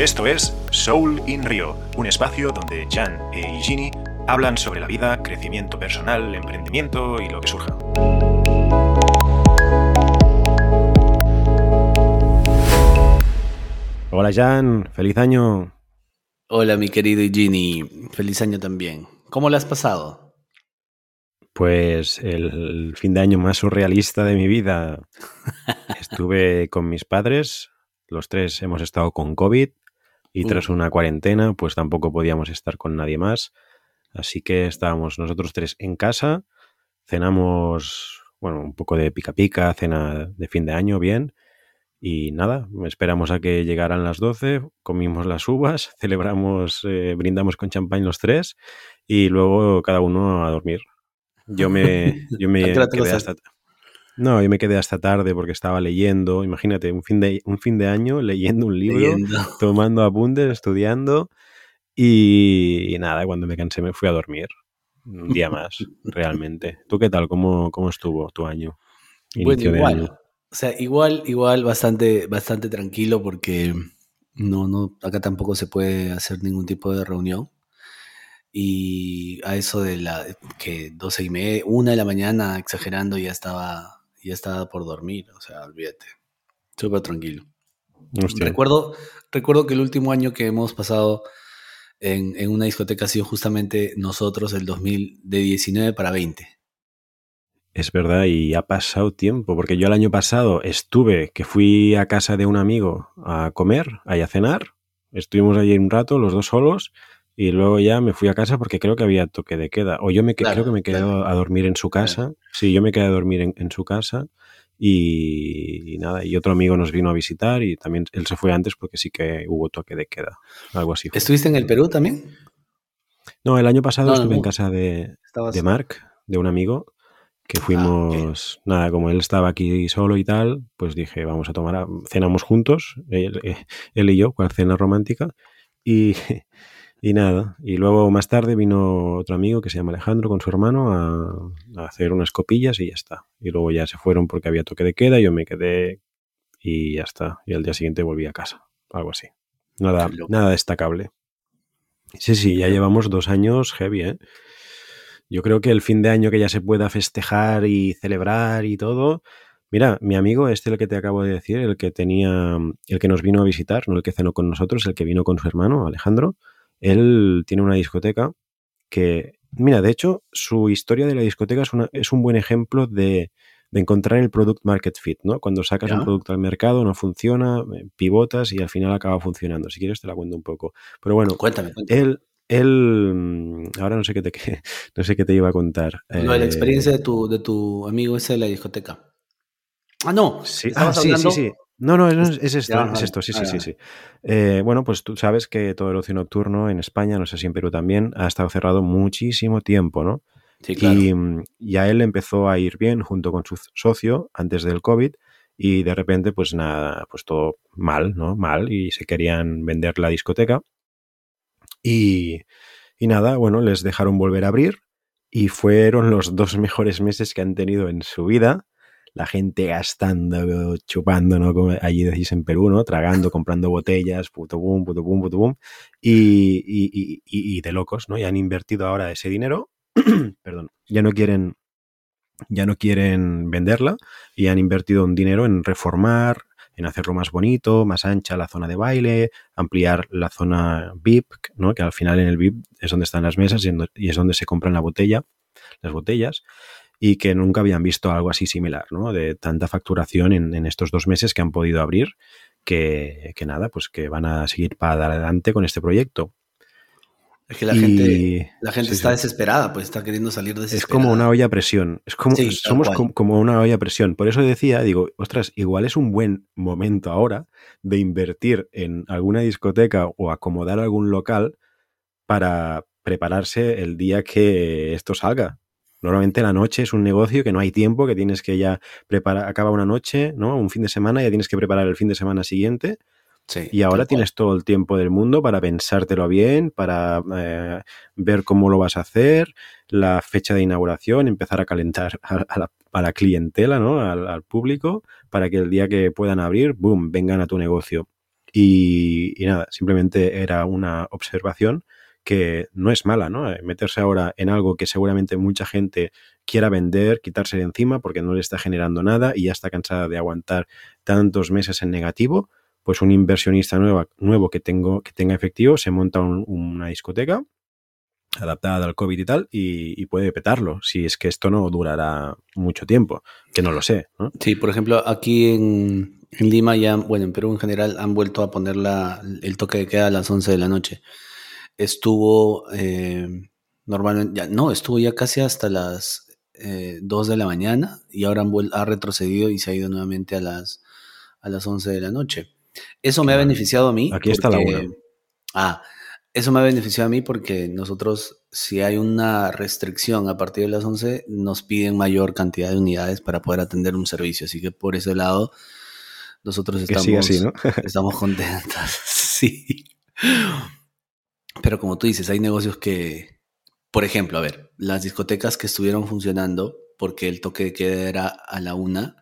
Esto es Soul in Rio, un espacio donde Jan e Igini hablan sobre la vida, crecimiento personal, emprendimiento y lo que surja. Hola Jan, feliz año. Hola mi querido Igini, feliz año también. ¿Cómo lo has pasado? Pues el fin de año más surrealista de mi vida. Estuve con mis padres, los tres hemos estado con COVID y tras una cuarentena pues tampoco podíamos estar con nadie más. Así que estábamos nosotros tres en casa, cenamos, bueno, un poco de pica pica, cena de fin de año, bien. Y nada, esperamos a que llegaran las 12, comimos las uvas, celebramos, eh, brindamos con champán los tres y luego cada uno a dormir. Yo me, yo me quedé hasta... No, yo me quedé hasta tarde porque estaba leyendo, imagínate, un fin de, un fin de año leyendo un libro, tomando apuntes, estudiando y, nada, cuando me cansé me fui a dormir. Un día más, realmente. ¿Tú qué tal? ¿Cómo, cómo estuvo tu año? Bueno, igual. O sea, igual, igual, bastante, bastante tranquilo porque no, no, acá tampoco se puede hacer ningún tipo de reunión. Y a eso de la que 12 y media, una de la mañana, exagerando, ya estaba ya estaba por dormir, o sea, olvídate. Súper tranquilo. Recuerdo, recuerdo que el último año que hemos pasado en, en, una discoteca ha sido justamente nosotros el 2019 para 20. Es verdad, y ha pasado tiempo, porque yo el año pasado estuve, que fui a casa de un amigo a comer, ahí a cenar, estuvimos allí un rato, los dos solos, y luego ya me fui a casa porque creo que había toque de queda. O yo me creo que me quedé a dormir en su casa. Sí, yo me quedé a dormir en, su casa. Y, nada, y otro amigo nos vino a visitar y también él se fue antes porque sí que hubo toque de queda. Algo así. ¿Estuviste en el Perú también? No, el año pasado estuve en casa de, de Mark, de un amigo, que ah, fuimos, nada, como él estaba aquí solo y tal, pues dije, vamos a tomar, cenamos juntos, él, eh, él y yo, con cena romántica, y, y nada, y luego más tarde vino otro amigo que se llama Alejandro con su hermano a, hacer unas copillas y ya está. Y luego ya se fueron porque había toque de queda, yo me quedé y ya está. Y al día siguiente volví a casa, algo así. Nada, nada destacable. Sí, sí, ya llevamos dos años heavy, ¿eh? Yo creo que el fin de año que ya se pueda festejar y celebrar y todo. Mira, mi amigo, este el que te acabo de decir, el que tenía, el que nos vino a visitar, no el que cenó con nosotros, el que vino con su hermano, Alejandro, él tiene una discoteca que, mira, de hecho, su historia de la discoteca es, es un buen ejemplo de, encontrar el product market fit, ¿no? Cuando sacas un producto al mercado, no funciona, eh, pivotas y al final acaba funcionando. Si quieres te la cuento un poco. Pero bueno, cuéntame, él, él, mm, ahora no sé qué te, no sé qué te iba a contar. la eh, experiencia de tu, de tu amigo ese de la discoteca. Ah, no. Sí, ah, sí, sí, sí. No, no, es, esto, es esto, sí, sí, sí, sí. Eh, bueno, pues tú sabes que todo el ocio nocturno en España, no sé si en Perú también, ha estado cerrado muchísimo tiempo, ¿no? Sí, claro. Y, a él empezó a ir bien junto con su socio antes del COVID y de repente, pues nada, pues todo mal, ¿no? Mal y se querían vender la discoteca. Y, y nada, bueno, les dejaron volver a abrir y fueron los dos mejores meses que han tenido en su vida la gente gastando, chupando, ¿no? Como allí decís en Perú, ¿no? Tragando, comprando botellas, puto boom, puto boom, puto boom. Y, y, y, de locos, ¿no? Y han invertido ahora ese dinero, perdón, ya no quieren ya no quieren venderla y han invertido un dinero en reformar, en hacerlo más bonito, más ancha la zona de baile, ampliar la zona VIP, ¿no? que al final en el VIP es donde están las mesas y es donde se compran la botella, las botellas y que nunca habían visto algo así similar, ¿no? De tanta facturación en, estos dos meses que han podido abrir, que, nada, pues que van a seguir para adelante con este proyecto. Es que la gente, la gente está desesperada, pues está queriendo salir de Es como una olla a presión. Es como, somos como una olla a presión. Por eso decía, digo, ostras, igual es un buen momento ahora de invertir en alguna discoteca o acomodar algún local para prepararse el día que esto salga. Normalmente la noche es un negocio que no hay tiempo, que tienes que ya preparar, acaba una noche, ¿no? Un fin de semana, ya tienes que preparar el fin de semana siguiente. Sí, y ahora tienes todo el tiempo del mundo para pensártelo bien, para eh, ver cómo lo vas a hacer, la fecha de inauguración, empezar a calentar a, la, clientela, ¿no? Al, al, público, para que el día que puedan abrir, boom, vengan a tu negocio. Y, nada, simplemente era una observación que no es mala, ¿no? Eh, meterse ahora en algo que seguramente mucha gente quiera vender, quitarse de encima porque no le está generando nada y ya está cansada de aguantar tantos meses en negativo, pues un inversionista nuevo, que, tengo, que tenga efectivo se monta una discoteca adaptada al COVID y tal, y, puede petarlo, si es que esto no durará mucho tiempo, que no lo sé. Sí, por ejemplo, aquí en, Lima ya, bueno, en Perú en general han vuelto a poner la, el toque de queda a las 11 de la noche. Estuvo eh, normalmente, ya, no, estuvo ya casi hasta las eh, 2 de la mañana y ahora han ha retrocedido y se ha ido nuevamente a las, a las 11 de la noche. Eso me ha beneficiado a mí. Aquí está la 1. Ah, eso me ha beneficiado a mí porque nosotros, si hay una restricción a partir de las 11, nos piden mayor cantidad de unidades para poder atender un servicio. Así que por ese lado, nosotros estamos, estamos contentos. sí. Pero como tú dices, hay negocios que, por ejemplo, a ver, las discotecas que estuvieron funcionando porque el toque de queda era a la una,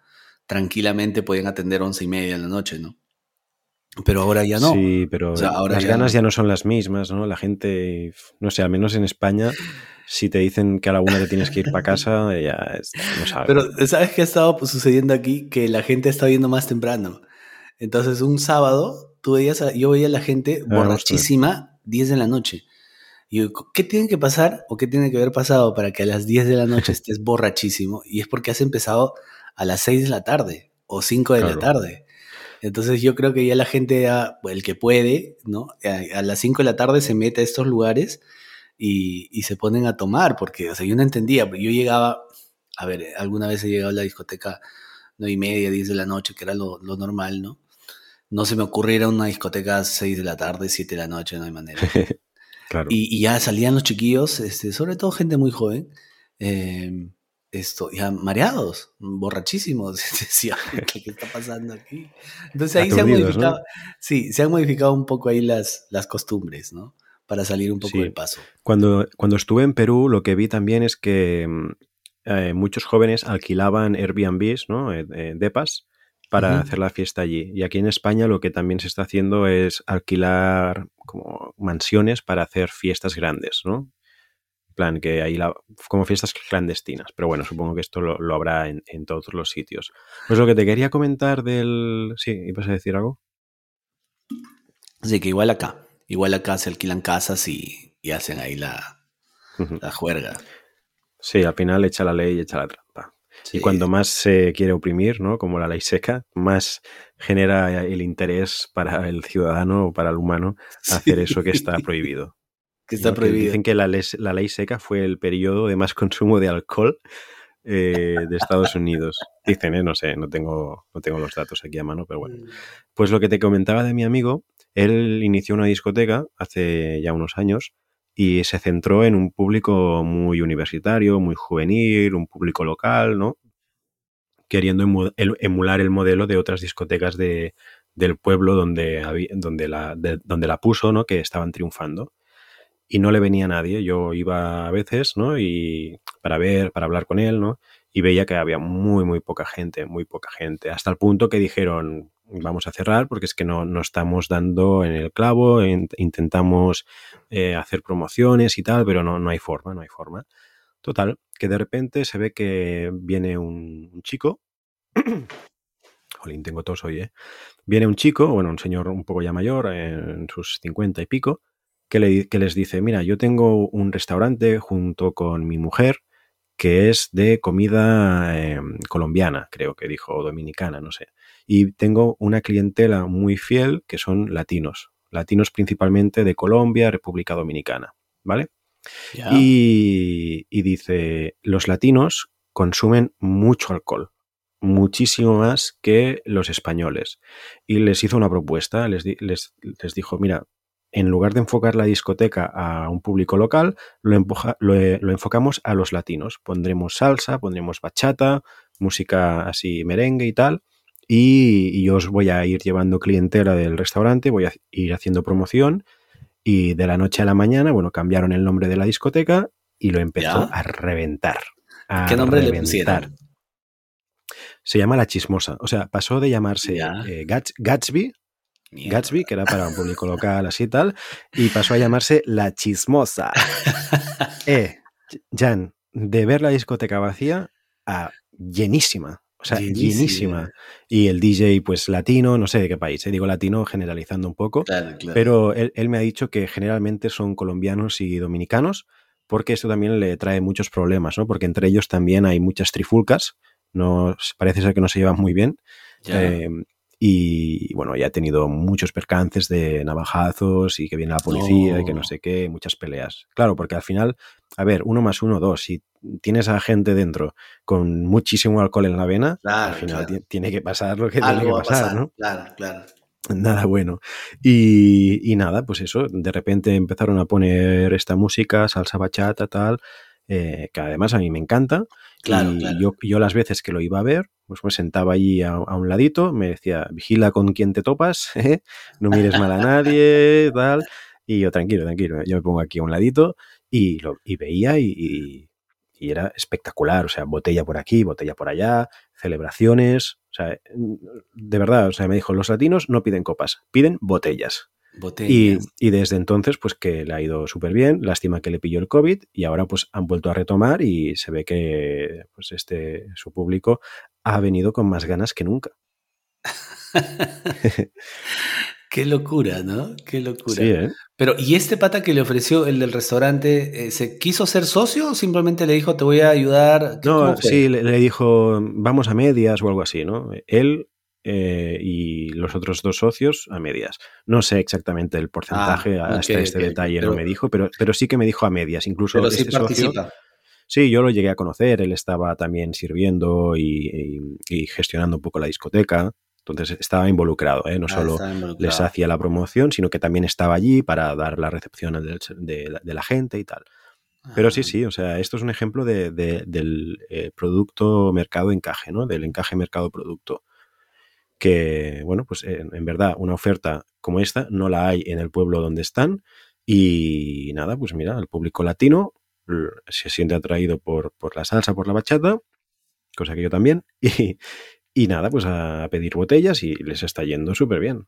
tranquilamente podían atender once y media en la noche, ¿no? Pero ahora ya no. Sí, pero las ganas ya no son las mismas, ¿no? La gente, no sé, al menos en España, si te dicen que a la una te tienes que ir para casa, ya es, no sabes. Pero ¿sabes qué ha estado sucediendo aquí? Que la gente está viendo más temprano. Entonces, un sábado, tú veías yo veía a la gente ah, borrachísima 10 de la noche. Y yo, ¿qué tiene que pasar o qué tiene que haber pasado para que a las 10 de la noche estés borrachísimo? Y es porque has empezado a las 6 de la tarde o 5 de la tarde. Entonces yo creo que ya la gente, el que puede, ¿no? A, las 5 de la tarde se mete a estos lugares y, y, se ponen a tomar, porque, o sea, yo no entendía, yo llegaba, a ver, alguna vez he llegado a la discoteca 9 y media, 10 de la noche, que era lo, lo normal, ¿no? No se me ocurriera una discoteca a 6 de la tarde, 7 de la noche, no hay manera. claro. y, y, ya salían los chiquillos, este, sobre todo gente muy joven, eh, esto, ya mareados, borrachísimos. Decía, ¿qué, está pasando aquí? Entonces ahí se han modificado, sí, se han modificado un poco ahí las, las costumbres, ¿no? Para salir un poco del paso. Cuando, cuando estuve en Perú, lo que vi también es que mm, eh, muchos jóvenes alquilaban Airbnbs, ¿no? Eh, eh, depas, para hacer la fiesta allí. Y aquí en España lo que también se está haciendo es alquilar como mansiones para hacer fiestas grandes, ¿no? plan, que hay la, como fiestas clandestinas. Pero bueno, supongo que esto lo, habrá en, todos los sitios. Pues lo que te quería comentar del... Sí, ¿ibas a decir algo? Sí, que igual acá. Igual acá se alquilan casas y, hacen ahí la, la juerga. Sí, al final echa la ley y echa la trampa. Y cuando más se quiere oprimir, ¿no? Como la ley seca, más genera el interés para el ciudadano o para el humano hacer eso que está prohibido que está prohibido. Dicen que la, ley seca fue el periodo de más consumo de alcohol eh, de Estados Unidos. Dicen, ¿eh? no sé, no tengo, no tengo los datos aquí a mano, pero bueno. Mm. Pues lo que te comentaba de mi amigo, él inició una discoteca hace ya unos años y se centró en un público muy universitario, muy juvenil, un público local, ¿no? Queriendo emular el modelo de otras discotecas de, del pueblo donde, donde, la, donde la puso, ¿no? Que estaban triunfando y no le venía nadie. Yo iba a veces, ¿no? Y para ver, para hablar con él, ¿no? Y veía que había muy, muy poca gente, muy poca gente. Hasta el punto que dijeron, vamos a cerrar porque es que no, no estamos dando en el clavo, intentamos eh, hacer promociones y tal, pero no, no hay forma, no hay forma. Total, que de repente se ve que viene un, chico. Jolín, tengo tos hoy, ¿eh? Viene un chico, bueno, un señor un poco ya mayor, en sus cincuenta y pico, que, les dice, mira, yo tengo un restaurante junto con mi mujer que es de comida em, colombiana, creo que dijo, dominicana, no sé. Y tengo una clientela muy fiel que son latinos, latinos principalmente de Colombia, República Dominicana, ¿vale? Y, y, dice, los latinos consumen mucho alcohol, muchísimo más que los españoles. Y les hizo una propuesta, les, les, les dijo, mira, en lugar de enfocar la discoteca a un público local, lo, enfocamos a los latinos. Pondremos salsa, pondremos bachata, música así merengue y tal. Y, yo os voy a ir llevando clientela del restaurante, voy a ir haciendo promoción. Y de la noche a la mañana, bueno, cambiaron el nombre de la discoteca y lo empezó a reventar. ¿Qué nombre le pusieron? Se llama La Chismosa. O sea, pasó de llamarse eh, Gatsby Gatsby, que era para un público local así y tal, y pasó a llamarse La Chismosa. eh, Jan, de ver la discoteca vacía a llenísima. O sea, llenísima. Y el DJ, pues latino, no sé de qué país, eh, digo latino generalizando un poco, pero él, él, me ha dicho que generalmente son colombianos y dominicanos, porque esto también le trae muchos problemas, ¿no? Porque entre ellos también hay muchas trifulcas, no, parece ser que no se llevan muy bien. Eh, y bueno, ya ha tenido muchos percances de navajazos y que viene la policía y que no sé qué, muchas peleas. Claro, porque al final, a ver, uno más uno, dos. Si tienes a gente dentro con muchísimo alcohol en la vena, al final tiene que pasar lo que tiene que pasar, ¿no? Claro, claro. Nada bueno. Y, nada, pues eso, de repente empezaron a poner esta música, salsa bachata, tal, eh, que además a mí me encanta. Claro, y Yo, yo las veces que lo iba a ver, pues me sentaba allí a, un ladito, me decía, vigila con quién te topas, ¿eh? no mires mal a nadie, tal. Y yo, tranquilo, tranquilo, yo me pongo aquí a un ladito y, lo, y veía y, y, era espectacular, o sea, botella por aquí, botella por allá, celebraciones, o sea, de verdad, o sea, me dijo, los latinos no piden copas, piden botellas. Y, desde entonces, pues que le ha ido súper bien. Lástima que le pilló el COVID y ahora pues han vuelto a retomar y se ve que pues este, su público ha venido con más ganas que nunca. Qué locura, ¿no? Qué locura. Sí, ¿eh? Pero, ¿y este pata que le ofreció el del restaurante, eh, se quiso ser socio o simplemente le dijo, te voy a ayudar? No, sí, le, dijo, vamos a medias o algo así, ¿no? Él eh, y los otros dos socios a medias. No sé exactamente el porcentaje, ah, hasta este detalle no me dijo, pero, pero sí que me dijo a medias. Incluso pero este participa. Sí, yo lo llegué a conocer, él estaba también sirviendo y, gestionando un poco la discoteca. Entonces estaba involucrado, ¿eh? no ah, solo les hacía la promoción, sino que también estaba allí para dar la recepción de, la gente y tal. Pero sí, ah. sí, o sea, esto es un ejemplo del eh, producto mercado encaje, ¿no? Del encaje mercado producto que, bueno, pues en, verdad una oferta como esta no la hay en el pueblo donde están y nada, pues mira, el público latino se siente atraído por, por la salsa, por la bachata, cosa que yo también, y, y nada, pues a pedir botellas y les está yendo súper bien.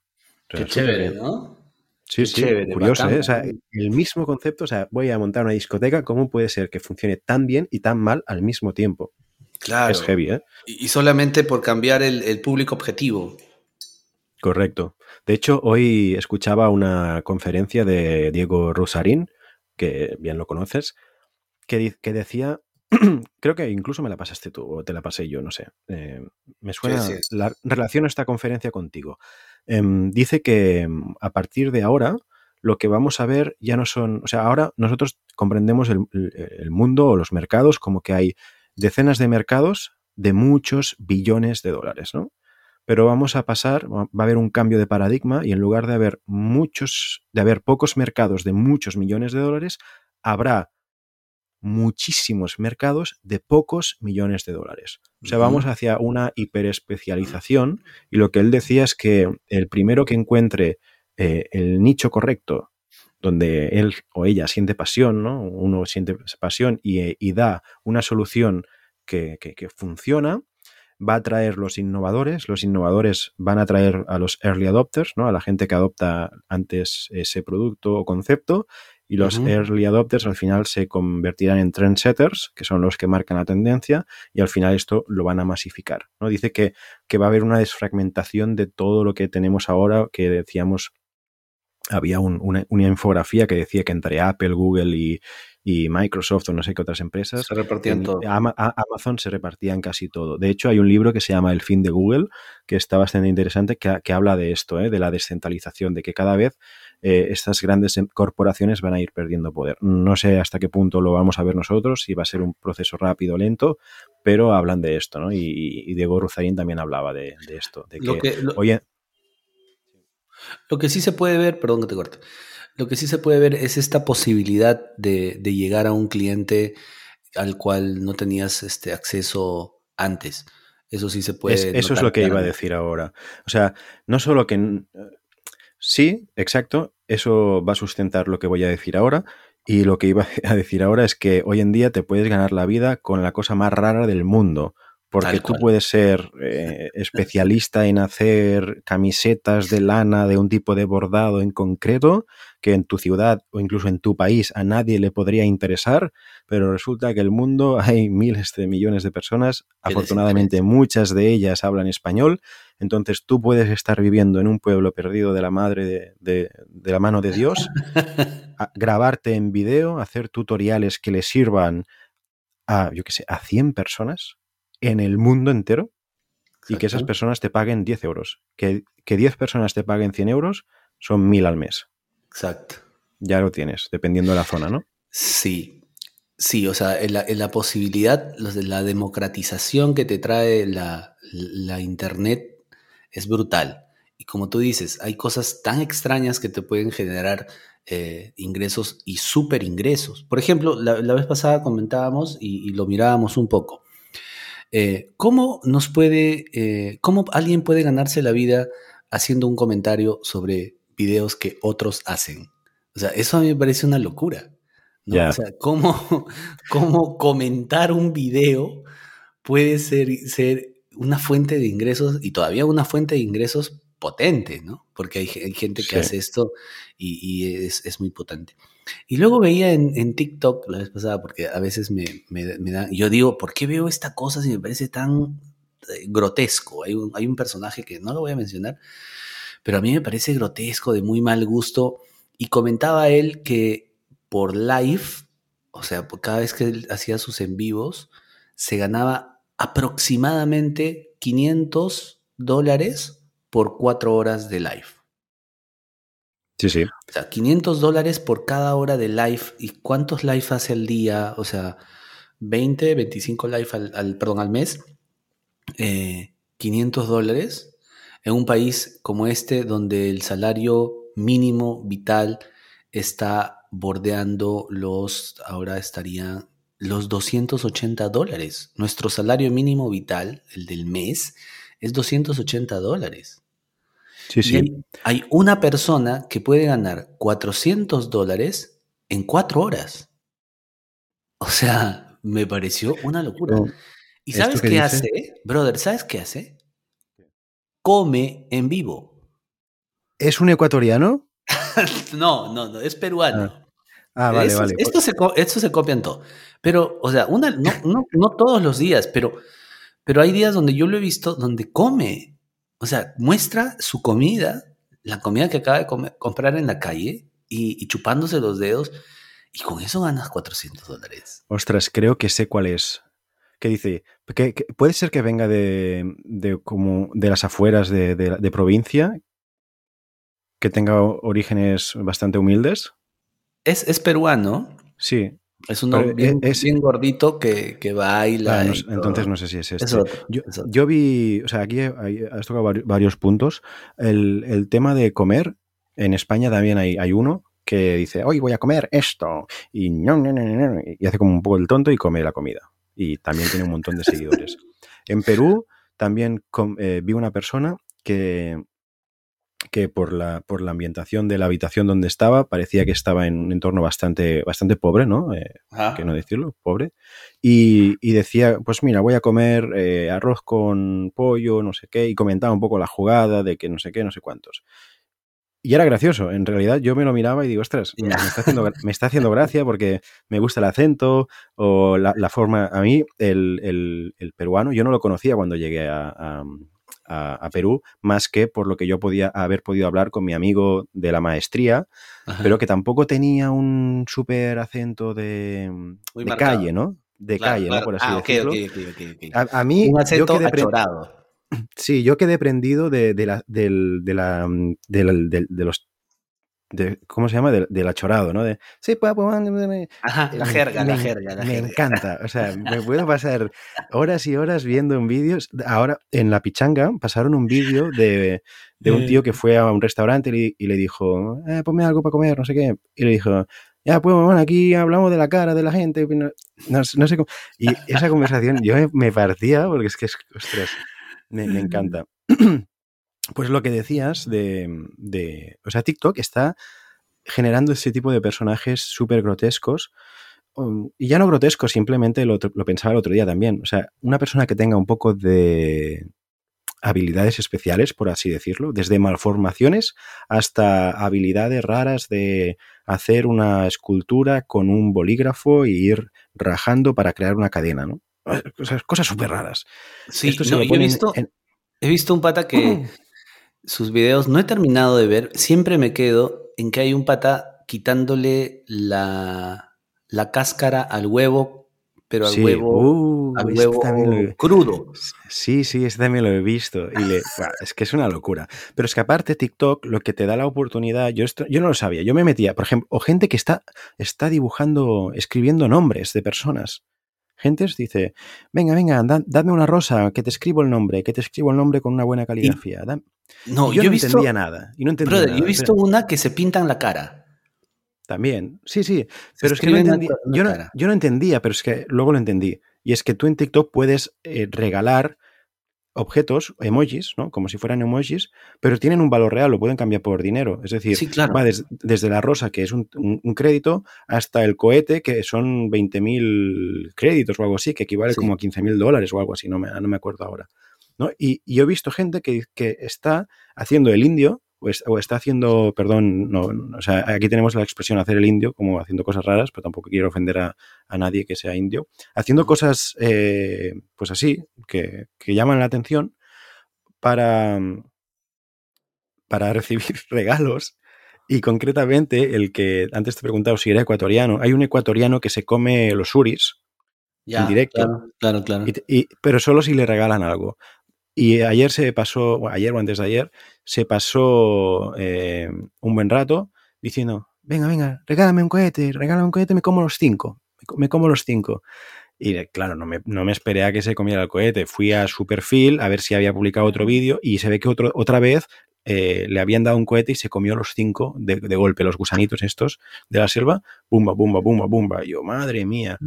Qué chévere, ¿no? Sí, sí, curioso, ¿eh? O sea, el mismo concepto, o sea, voy a montar una discoteca, ¿cómo puede ser que funcione tan bien y tan mal al mismo tiempo? Claro. Es heavy, ¿eh? Y solamente por cambiar el, público objetivo. Correcto. De hecho, hoy escuchaba una conferencia de Diego Rosarín, que bien lo conoces, que, que decía, creo que incluso me la pasaste tú o te la pasé yo, no sé. Eh, me suena, la relación esta conferencia contigo. Em, dice que em, a partir de ahora lo que vamos a ver ya no son, o sea, ahora nosotros comprendemos el, el mundo o los mercados como que hay decenas de mercados de muchos billones de dólares, ¿no? Pero vamos a pasar, va a haber un cambio de paradigma y en lugar de haber muchos, de haber pocos mercados de muchos millones de dólares, habrá muchísimos mercados de pocos millones de dólares. O sea, vamos hacia una hiperespecialización y lo que él decía es que el primero que encuentre eh, el nicho correcto donde él o ella siente pasión, ¿no? Uno siente pasión y, da una solución que, funciona, va a traer los innovadores, los innovadores van a traer a los early adopters, ¿no? A la gente que adopta antes ese producto o concepto, y los early adopters al final se convertirán en trendsetters, que son los que marcan la tendencia, y al final esto lo van a masificar. ¿no? Dice que, que va a haber una desfragmentación de todo lo que tenemos ahora, que decíamos había una, infografía que decía que entre Apple, Google y, Microsoft o no sé qué otras empresas, se repartían todo. Amazon se repartía en casi todo. De hecho, hay un libro que se llama El fin de Google, que está bastante interesante, que, habla de esto, ¿eh? de la descentralización, de que cada vez eh, estas grandes em, corporaciones van a ir perdiendo poder. No sé hasta qué punto lo vamos a ver nosotros, si va a ser un proceso rápido o lento, pero hablan de esto, ¿no? Y, Diego Ruzarín también hablaba de, esto, de que, oye, lo que sí se puede ver, perdón que te corte, lo que sí se puede ver es esta posibilidad de, llegar a un cliente al cual no tenías este acceso antes. Eso sí se puede. eso es lo que iba a decir ahora. O sea, no solo que. Sí, exacto, eso va a sustentar lo que voy a decir ahora. Y lo que iba a decir ahora es que hoy en día te puedes ganar la vida con la cosa más rara del mundo, Porque tú puedes ser eh, especialista en hacer camisetas de lana de un tipo de bordado en concreto, que en tu ciudad o incluso en tu país a nadie le podría interesar, pero resulta que en el mundo hay miles de millones de personas, afortunadamente muchas de ellas hablan español, entonces tú puedes estar viviendo en un pueblo perdido de la madre de, de la mano de Dios, grabarte en video, hacer tutoriales que le sirvan a, yo qué sé, a 100 personas en el mundo entero y que esas personas te paguen 10 euros. Que, que 10 personas te paguen 100 euros son 1000 al mes. Exacto. Ya lo tienes, dependiendo de la zona, ¿no? Sí, sí, o sea, en la, en la posibilidad, la democratización que te trae la, la Internet es brutal. Y como tú dices, hay cosas tan extrañas que te pueden generar eh, ingresos y super ingresos. Por ejemplo, la, vez pasada comentábamos y, lo mirábamos un poco. Eh, ¿Cómo nos puede, eh, cómo alguien puede ganarse la vida haciendo un comentario sobre videos que otros hacen? O sea, eso a mí me parece una locura. O sea, ¿cómo, ¿cómo, comentar un video puede ser, ser una fuente de ingresos y todavía una fuente de ingresos potente, ¿no? Porque hay, gente que hace esto y, es, muy potente. Y luego veía en, TikTok la vez pasada, porque a veces me, da, yo digo, ¿por qué veo esta cosa si me parece tan eh, grotesco? Hay un, hay un personaje que no lo voy a mencionar, pero a mí me parece grotesco, de muy mal gusto, y comentaba él que por live, o sea, cada vez que él hacía sus en vivos, se ganaba aproximadamente 500 dólares por cuatro horas de live. Sí, sí. O sea, 500 dólares por cada hora de live. ¿Y cuántos live hace al día? O sea, 20, 25 live al, perdón, al mes. 500 eh, dólares en un país como este donde el salario mínimo vital está bordeando los, ahora estaría los 280 dólares. Nuestro salario mínimo vital, el del mes, es 280 dólares. Sí, sí. hay, una persona que puede ganar 400 dólares en cuatro horas. O sea, me pareció una locura. ¿Y sabes qué hace, brother? ¿Sabes qué hace? Come en vivo. ¿Es un ecuatoriano? no, no, no, es peruano. Ah, ah vale, vale. Esto se, esto se copian todo. Pero, o sea, una, no, no, no todos los días, pero pero hay días donde yo lo he visto donde come. O sea, muestra su comida, la comida que acaba de comprar en la calle y, chupándose los dedos. Y con eso ganas 400 dólares. Ostras, creo que sé cuál es. ¿Qué dice? que puede ser que venga de, como de las afueras de, de, provincia, que tenga orígenes bastante humildes. Es, es peruano. Sí, es un bien, es, bien gordito que, que baila. entonces no sé si es este. yo, vi, o sea, aquí has tocado varios puntos. El, tema de comer, en España también hay, hay uno que dice, hoy voy a comer esto. Y, no, y hace como un poco el tonto y come la comida. Y también tiene un montón de seguidores. en Perú también eh, vi una persona que que por la, por la ambientación de la habitación donde estaba parecía que estaba en un entorno bastante, bastante pobre, ¿no? Eh, que no decirlo, pobre. Y, decía, pues mira, voy a comer eh, arroz con pollo, no sé qué, y comentaba un poco la jugada de que no sé qué, no sé cuántos. Y era gracioso, en realidad yo me lo miraba y digo, ostras, me, está haciendo, me, está haciendo, gracia porque me gusta el acento o la, forma, a mí el, el, peruano, yo no lo conocía cuando llegué a a, Perú, más que por lo que yo podía haber podido hablar con mi amigo de la maestría, pero que tampoco tenía un súper acento de, calle, ¿no? De calle, ¿no? Por así ah, decirlo. a, mí, un acento yo quedé Sí, yo quedé prendido de, la, de, la, de, los ¿cómo se llama? Del, achorado, ¿no? De, sí, pues, Ajá, la jerga, la jerga. me encanta. O sea, me puedo pasar horas y horas viendo un vídeo. Ahora, en La Pichanga, pasaron un vídeo de, un tío que fue a un restaurante y, le dijo, eh, ponme algo para comer, no sé qué. Y le dijo, ya, pues, bueno, aquí hablamos de la cara de la gente. No, sé cómo. Y esa conversación yo me, partía porque es que es, ostras, me, me encanta. Pues lo que decías de, O sea, TikTok está generando ese tipo de personajes súper grotescos um, y ya no grotesco, simplemente lo, lo, pensaba el otro día también. O sea, una persona que tenga un poco de habilidades especiales, por así decirlo, desde malformaciones hasta habilidades raras de hacer una escultura con un bolígrafo y ir rajando para crear una cadena, ¿no? cosas súper raras. Sí, yo he visto, he visto un pata que sus videos no he terminado de ver, siempre me quedo en que hay un pata quitándole la, la cáscara al huevo pero al huevo, uh, al huevo crudo. Sí, sí, este también lo he visto. Y le, es que es una locura. Pero es que aparte TikTok lo que te da la oportunidad, yo, esto, yo no lo sabía, yo me metía, por ejemplo, o gente que está, está dibujando, escribiendo nombres de personas. Gente dice, venga, venga, dame una rosa, que te escribo el nombre, que te escribo el nombre con una buena caligrafía. no, yo, no entendía nada. Y no entendía Yo he visto una que se pintan la cara. También, sí, sí, pero es que no yo, no, yo, no, entendía, pero es que luego lo entendí. Y es que tú en TikTok puedes eh, regalar objetos, emojis, ¿no? Como si fueran emojis, pero tienen un valor real, lo pueden cambiar por dinero. Es decir, va desde la rosa, que es un, crédito, hasta el cohete, que son 20.000 créditos o algo así, que equivale como a 15.000 dólares o algo así, no me, no me acuerdo ahora. ¿no? Y, y, yo he visto gente que, que está haciendo el indio, o, está haciendo, perdón, no, o sea, aquí tenemos la expresión hacer el indio, como haciendo cosas raras, pero tampoco quiero ofender a, nadie que sea indio, haciendo cosas, eh, pues así, que, llaman la atención para, para recibir regalos. Y concretamente, el que antes te he preguntado si era ecuatoriano, hay un ecuatoriano que se come los suris en directo. Claro, claro. pero solo si le regalan algo. Y ayer se pasó, ayer o antes de ayer, se pasó eh, un buen rato diciendo, venga, venga, regálame un cohete, regálame un cohete, me como los cinco, me como los cinco. Y claro, no me, no me, esperé a que se comiera el cohete. Fui a su perfil a ver si había publicado otro vídeo y se ve que otro, otra vez eh, le habían dado un cohete y se comió los cinco de, golpe, los gusanitos estos de la selva. Bumba, bumba, bumba, bumba. Y yo, madre mía.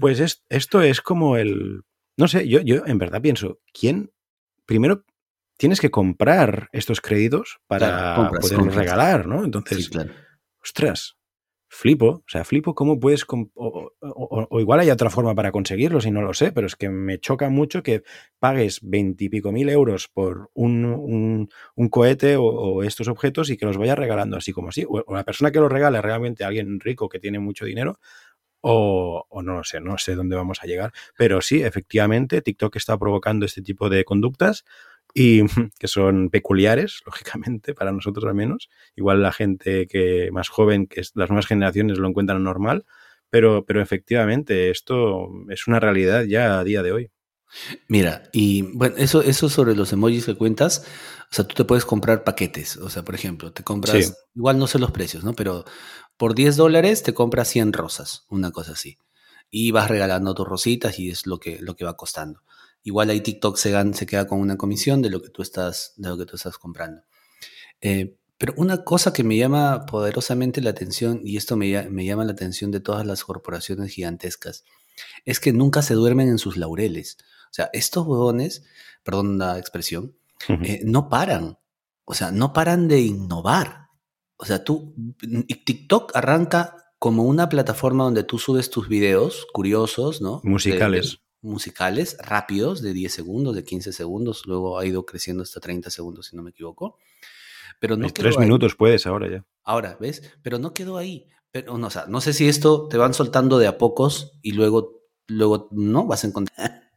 Pues esto es como el... No sé, yo, yo en verdad pienso, ¿quién primero tienes que comprar estos créditos para poderlos regalar, ¿no? Entonces, ostras, flipo, o sea, flipo cómo puedes, o, igual hay otra forma para conseguirlos y no lo sé, pero es que me choca mucho que pagues veintipico mil euros por un, cohete o, estos objetos y que los vayas regalando así como así. O, la persona que los regala realmente alguien rico que tiene mucho dinero o, no lo sé, no sé dónde vamos a llegar, pero sí, efectivamente, TikTok está provocando este tipo de conductas y que son peculiares, lógicamente, para nosotros al menos. Igual la gente que más joven, que las nuevas generaciones lo encuentran normal, pero, pero efectivamente esto es una realidad ya a día de hoy. Mira, y bueno, eso, eso sobre los emojis que cuentas, o sea, tú te puedes comprar paquetes, o sea, por ejemplo, te compras, igual no sé los precios, ¿no? Pero por 10 dólares te compras 100 rosas, una cosa así. Y vas regalando tus rositas y es lo que, lo que va costando. Igual ahí TikTok se, se queda con una comisión de lo que tú estás, de lo que tú estás comprando. Eh, pero una cosa que me llama poderosamente la atención, y esto me, me, llama la atención de todas las corporaciones gigantescas, es que nunca se duermen en sus laureles. O sea, estos huevones, perdón la expresión, eh, no paran. O sea, no paran de innovar. O sea, tú, TikTok arranca como una plataforma donde tú subes tus videos curiosos, ¿no? Musicales. musicales, rápidos, de 10 segundos, de 15 segundos, luego ha ido creciendo hasta 30 segundos, si no me equivoco. Pero no tres minutos puedes ahora ya. Ahora, ¿ves? Pero no quedó ahí. Pero, no, o sea, no sé si esto te van soltando de a pocos y luego, luego no vas a encontrar.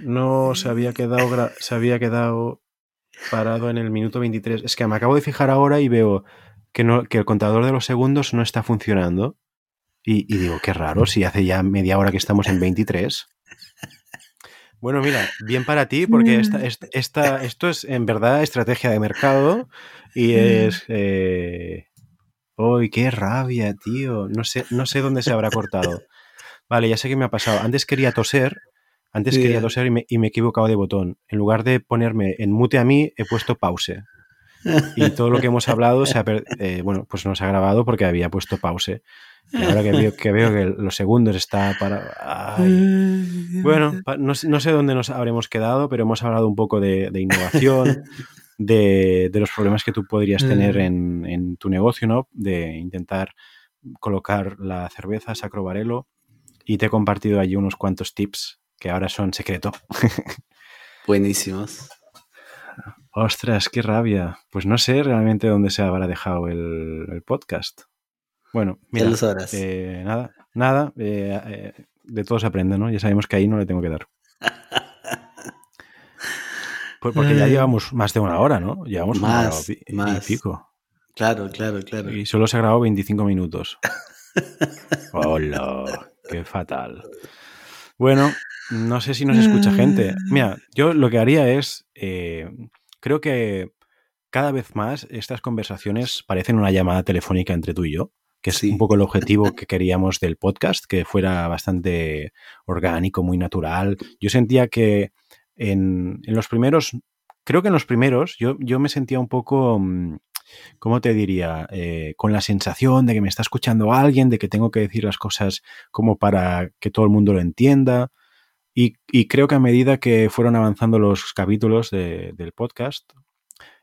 No se había quedado, se había quedado parado en el minuto 23. Es que me acabo de fijar ahora y veo que, no, que el contador de los segundos no está funcionando. Y, digo, qué raro, si hace ya media hora que estamos en 23. Bueno, mira, bien para ti, porque esta, esta, esto es en verdad estrategia de mercado y es... Eh... ¡Uy, qué rabia, tío! No sé, no sé dónde se habrá cortado. Vale, ya sé qué me ha pasado. Antes quería toser antes quería toser y me, y me, he equivocado de botón. En lugar de ponerme en mute a mí, he puesto pause. Y todo lo que hemos hablado se ha eh, bueno, pues no se ha grabado porque había puesto pause. Y ahora que veo que, veo que los segundos está para... Bueno, no, sé dónde nos habremos quedado, pero hemos hablado un poco de, innovación, de, de, los problemas que tú podrías tener en, en, tu negocio, ¿no? De intentar colocar la cerveza Sacro Barelo y te he compartido allí unos cuantos tips que ahora son secreto. Buenísimos. Ostras, qué rabia. Pues no sé realmente dónde se habrá dejado el, podcast. Bueno, mira, eh, nada, nada, eh, eh, de todo se aprende, ¿no? Ya sabemos que ahí no le tengo que dar. Pues porque ya llevamos más de una hora, ¿no? Llevamos más, una hora y pico. Claro, claro, claro. Y solo se ha grabado 25 minutos. ¡Hola! ¡Qué fatal! Bueno, no sé si nos escucha gente. Mira, yo lo que haría es, eh, creo que cada vez más estas conversaciones parecen una llamada telefónica entre tú y yo, que es un poco el objetivo que queríamos del podcast, que fuera bastante orgánico, muy natural. Yo sentía que en, los primeros, creo que en los primeros yo, yo me sentía un poco, mm, ¿cómo te diría? Eh, con la sensación de que me está escuchando alguien, de que tengo que decir las cosas como para que todo el mundo lo entienda. Y, creo que a medida que fueron avanzando los capítulos del podcast,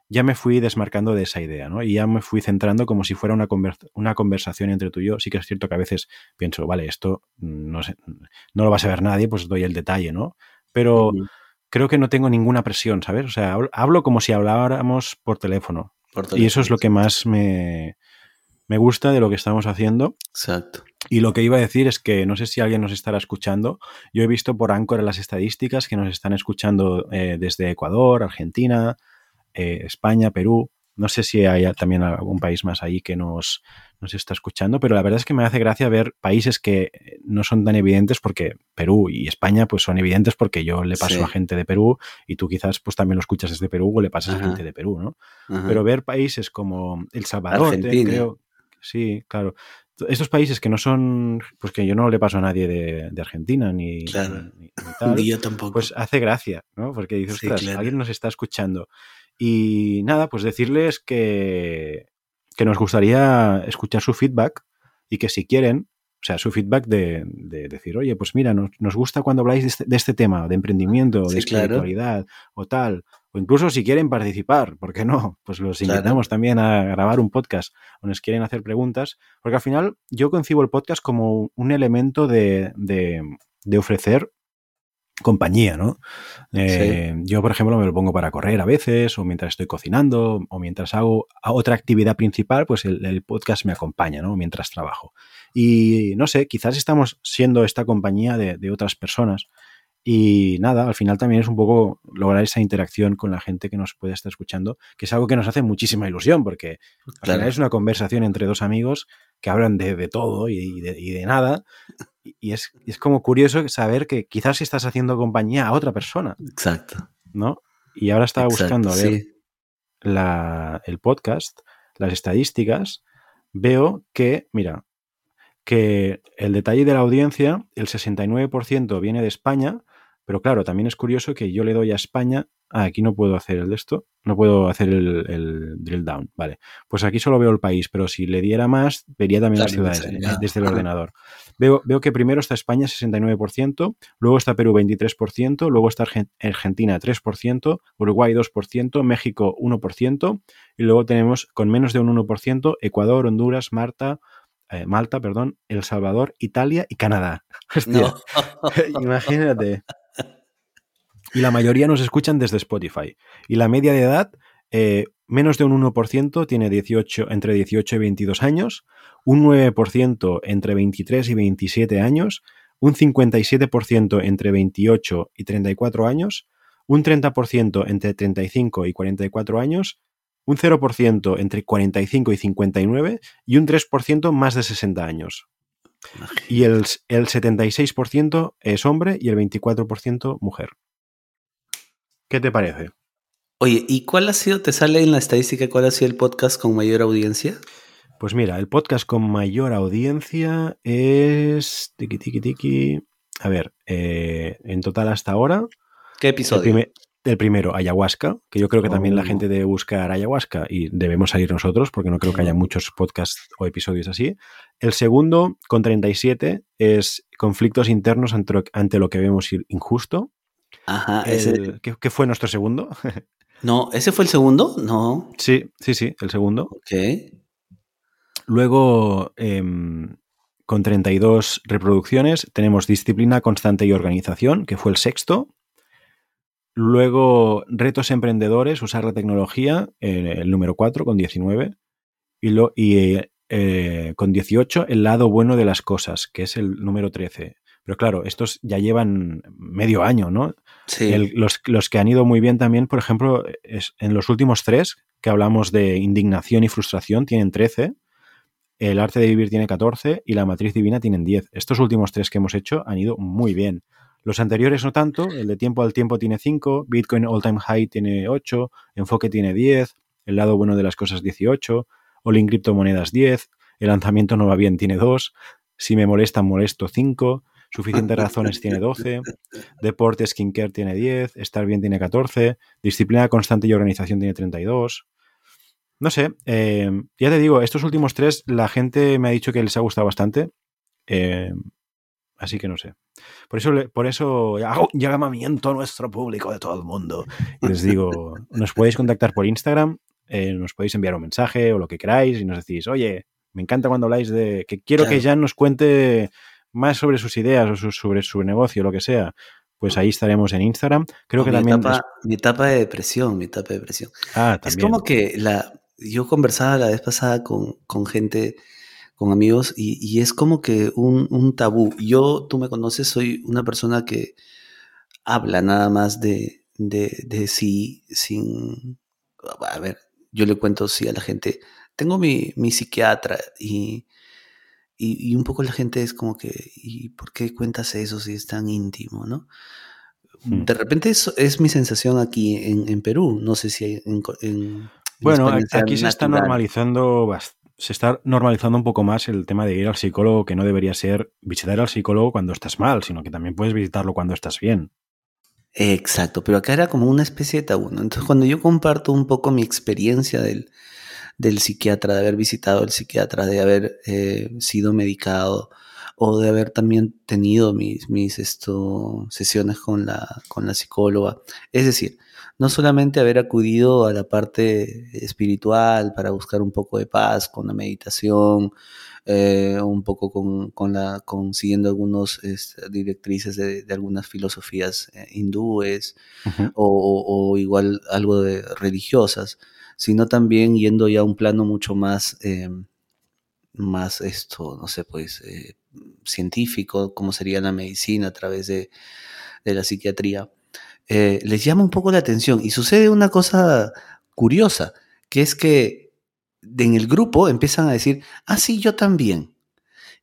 ya me fui desmarcando de esa idea, ¿no? Y ya me fui centrando como si fuera una, una conversación entre tú y yo. Sí que es cierto que a veces pienso, vale, esto no, no lo va a saber nadie, pues doy el detalle, ¿no? Pero creo que no tengo ninguna presión, ¿sabes? O sea, hablo como si habláramos por teléfono. y eso es lo que más me, me gusta de lo que estamos haciendo. Exacto. Y lo que iba a decir es que no sé si alguien nos estará escuchando. Yo he visto por Anchor las estadísticas que nos están escuchando eh, desde Ecuador, Argentina, eh, España, Perú. No sé si hay también algún país más ahí que nos, nos está escuchando, pero la verdad es que me hace gracia ver países que no son tan evidentes porque Perú y España pues son evidentes porque yo le paso a gente de Perú y tú quizás pues también lo escuchas desde Perú o le pasas a gente de Perú, ¿no? Pero ver países como El Salvador, creo, sí, claro. Estos países que no son, pues que yo no le paso a nadie de, Argentina ni, tal, yo tampoco. Pues hace gracia, ¿no? Porque dices, alguien nos está escuchando. Y nada, pues decirles que, que nos gustaría escuchar su feedback y que si quieren, o sea, su feedback de, decir, oye, pues mira, nos, gusta cuando habláis de este, este tema, de emprendimiento, de espiritualidad o tal, o incluso si quieren participar, ¿por qué no? Pues los invitamos también a grabar un podcast o nos quieren hacer preguntas, porque al final yo concibo el podcast como un elemento de, de ofrecer compañía, ¿no? Eh, yo, por ejemplo, me lo pongo para correr a veces, o mientras estoy cocinando, o mientras hago otra actividad principal, pues el, podcast me acompaña, ¿no? Mientras trabajo. Y no sé, quizás estamos siendo esta compañía de, otras personas. Y nada, al final también es un poco lograr esa interacción con la gente que nos puede estar escuchando, que es algo que nos hace muchísima ilusión, porque al final es una conversación entre dos amigos que hablan de, todo y de, nada, y es, como curioso saber que quizás estás haciendo compañía a otra persona. Exacto. ¿No? Y ahora estaba buscando a ver el podcast, las estadísticas, veo que, mira, que el detalle de la audiencia, el 69% viene de España, pero claro, también es curioso que yo le doy a España Ah, aquí no puedo hacer el de esto. No puedo hacer el, drill down. Vale. Pues aquí solo veo el país, pero si le diera más, vería también las ciudades eh, desde el ordenador. Veo, veo que primero está España 69%, luego está Perú 23%, luego está Argentina 3%, Uruguay 2%, México 1%, y luego tenemos con menos de un 1% Ecuador, Honduras, Marta, eh, Malta, perdón, El Salvador, Italia y Canadá. Imagínate y la mayoría nos escuchan desde Spotify. Y la media de edad, eh, menos de un 1% tiene 18, entre 18 y 22 años, un 9% entre 23 y 27 años, un 57% entre 28 y 34 años, un 30% entre 35 y 44 años, un 0% entre 45 y 59 y un 3% más de 60 años. Y el, el 76% es hombre y el 24% mujer. ¿Qué te parece? Oye, ¿y cuál ha sido, te sale en la estadística, cuál ha sido el podcast con mayor audiencia? Pues mira, el podcast con mayor audiencia es. Tiki, tiki, tiki. A ver, eh, en total hasta ahora. ¿Qué episodio? El, primero, ayahuasca, que yo creo que también la oh. gente debe buscar ayahuasca y debemos salir nosotros, porque no creo que haya muchos podcasts o episodios así. El segundo, con 37, es conflictos internos ante, ante lo que vemos injusto. Ajá, ese... ¿qué, fue nuestro segundo? no, ¿ese fue el segundo? No. Sí, sí, sí, el segundo. Ok. Luego, em, con 32 reproducciones, tenemos Disciplina, Constante y Organización, que fue el sexto. Luego, Retos Emprendedores, usar la tecnología, eh, el número 4, con 19. Y, lo, y eh, con 18, El lado bueno de las cosas, que es el número 13. Pero claro, estos ya llevan medio año, ¿no? Sí. los, que han ido muy bien también, por ejemplo, es, en los últimos tres, que hablamos de indignación y frustración, tienen 13. El arte de vivir tiene 14 y la matriz divina tienen 10. Estos últimos tres que hemos hecho han ido muy bien. Los anteriores no tanto, el de tiempo al tiempo tiene 5, Bitcoin All Time High tiene 8, Enfoque tiene 10, el lado bueno de las cosas 18, All in Criptomonedas 10, el lanzamiento no va bien tiene 2, si me molesta molesto 5, Suficientes razones tiene 12, Deporte Skincare tiene 10, Estar bien tiene 14, Disciplina constante y organización tiene 32. No sé, eh, ya te digo, estos últimos tres la gente me ha dicho que les ha gustado bastante. Eh, así que no sé. Por eso, por eso hago llamamiento a nuestro público de todo el mundo. Y les digo, nos podéis contactar por Instagram, eh, nos podéis enviar un mensaje o lo que queráis y nos decís, oye, me encanta cuando habláis de que quiero que Jan nos cuente más sobre sus ideas o sobre su negocio, lo que sea, pues ahí estaremos en Instagram. Creo que también. Mi etapa de depresión, mi etapa de depresión. Ah, también. Es como que la, yo conversaba la vez pasada con, con gente, con amigos, y, y es como que un, un, tabú. Yo, tú me conoces, soy una persona que habla nada más de, de, de sí, sin. A ver, yo le cuento sí a la gente. Tengo mi, mi psiquiatra y y, un poco la gente es como que, ¿y por qué cuentas eso si es tan íntimo, no? Hmm. De repente eso es mi sensación aquí en, Perú. No sé si en, bueno, aquí se está normalizando se está normalizando un poco más el tema de ir al psicólogo, que no debería ser visitar al psicólogo cuando estás mal, sino que también puedes visitarlo cuando estás bien. Exacto, pero acá era como una especie de tabú. Entonces, cuando yo comparto un poco mi experiencia del, del psiquiatra, de haber visitado al psiquiatra, de haber eh, sido medicado o de haber también tenido mis, mis esto, sesiones con la, con la psicóloga. Es decir, no solamente haber acudido a la parte espiritual para buscar un poco de paz con la meditación, eh, un poco con, la, siguiendo algunas directrices de, algunas filosofías eh, hindúes o, o, igual algo de religiosas, sino también yendo ya a un plano mucho más, eh, más esto, no sé, pues, eh, científico, como sería la medicina a través de, la psiquiatría, eh, les llama un poco la atención. Y sucede una cosa curiosa, que es que en el grupo empiezan a decir, ah, sí, yo también.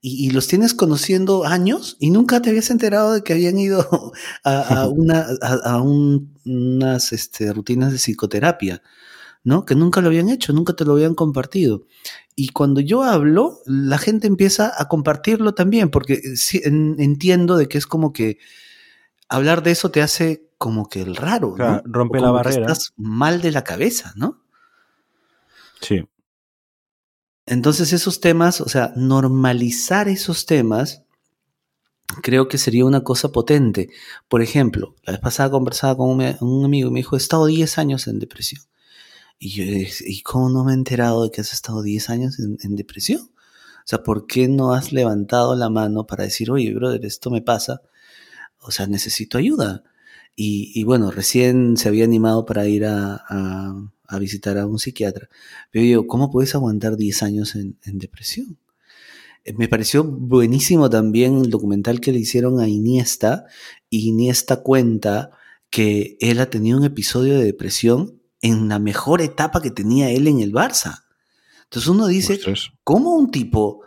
Y, los tienes conociendo años y nunca te habías enterado de que habían ido a, una, a, unas este, rutinas de psicoterapia. ¿No? Que nunca lo habían hecho, nunca te lo habían compartido. Y cuando yo hablo, la gente empieza a compartirlo también, porque eh, entiendo de que es como que hablar de eso te hace como que el raro, ¿no? rompe la barrera. estás mal de la cabeza, ¿no? Sí. Entonces esos temas, o sea, normalizar esos temas, creo que sería una cosa potente. Por ejemplo, la vez pasada conversaba con un, un amigo y me dijo, he estado 10 años en depresión. Y yo, ¿y cómo no me he enterado de que has estado 10 años en, depresión? O sea, ¿por qué no has levantado la mano para decir, oye, brother, esto me pasa? O sea, necesito ayuda. Y, bueno, recién se había animado para ir a, visitar a un psiquiatra. Pero yo, ¿cómo puedes aguantar 10 años en, en depresión? Eh, me pareció buenísimo también el documental que le hicieron a Iniesta. Y Iniesta cuenta que él ha tenido un episodio de depresión en la mejor etapa que tenía él en el Barça. Entonces uno dice, ¿cómo un tipo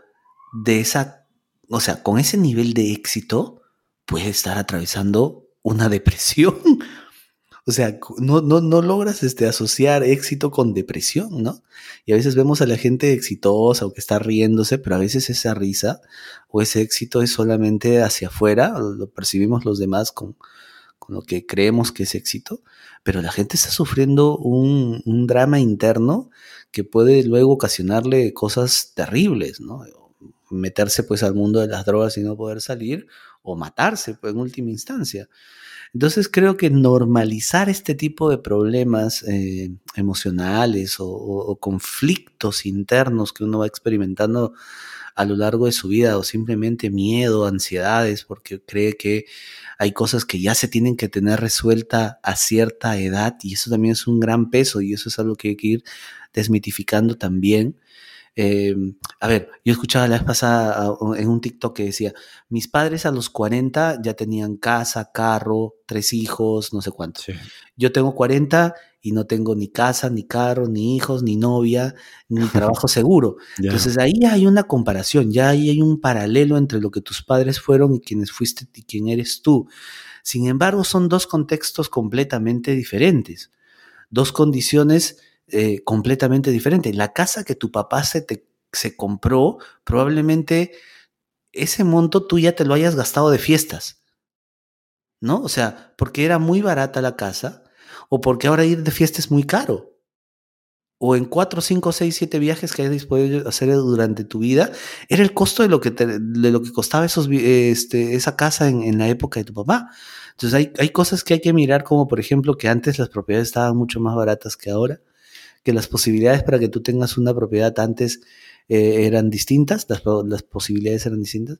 de esa, o sea, con ese nivel de éxito puede estar atravesando una depresión? O sea, no, no, no logras este, asociar éxito con depresión, ¿no? Y a veces vemos a la gente exitosa o que está riéndose, pero a veces esa risa o ese éxito es solamente hacia afuera, lo percibimos los demás con, con lo que creemos que es éxito, pero la gente está sufriendo un, drama interno que puede luego ocasionarle cosas terribles, ¿no? Meterse pues al mundo de las drogas y no poder salir, o matarse pues, en última instancia. Entonces creo que normalizar este tipo de problemas eh, emocionales o, conflictos internos que uno va experimentando a lo largo de su vida o simplemente miedo, ansiedades, porque cree que hay cosas que ya se tienen que tener resuelta a cierta edad y eso también es un gran peso y eso es algo que hay que ir desmitificando también eh, a ver, yo escuchaba la vez pasada en un TikTok que decía, mis padres a los 40 ya tenían casa, carro, tres hijos, no sé cuánto. Yo tengo 40 y no tengo ni casa, ni carro, ni hijos, ni novia, ni trabajo seguro. Entonces ahí hay una comparación, ya ahí hay un paralelo entre lo que tus padres fueron y quienes fuiste y quién eres tú. Sin embargo, son dos contextos completamente diferentes, dos condiciones eh, completamente diferente. La casa que tu papá se, te, se compró, probablemente ese monto tú ya te lo hayas gastado de fiestas. ¿No? O sea, porque era muy barata la casa o porque ahora ir de fiesta es muy caro. O en cuatro, cinco, seis, siete viajes que hayas podido hacer durante tu vida, era el costo de lo que, de lo que costaba este, esa casa en, la época de tu papá. Entonces hay, hay cosas que hay que mirar, como por ejemplo que antes las propiedades estaban mucho más baratas que ahora que las posibilidades para que tú tengas una propiedad antes eh, eran distintas, las, posibilidades eran distintas,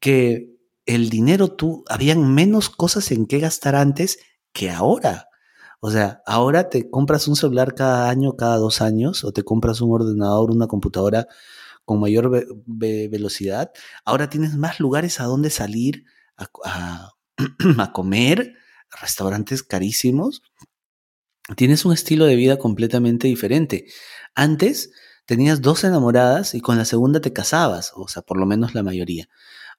que el dinero tú, habían menos cosas en qué gastar antes que ahora. O sea, ahora te compras un celular cada año, cada dos años, o te compras un ordenador, una computadora con mayor velocidad. Ahora tienes más lugares a donde salir a, a comer, restaurantes carísimos tienes un estilo de vida completamente diferente. Antes tenías dos enamoradas y con la segunda te casabas, o sea, por lo menos la mayoría.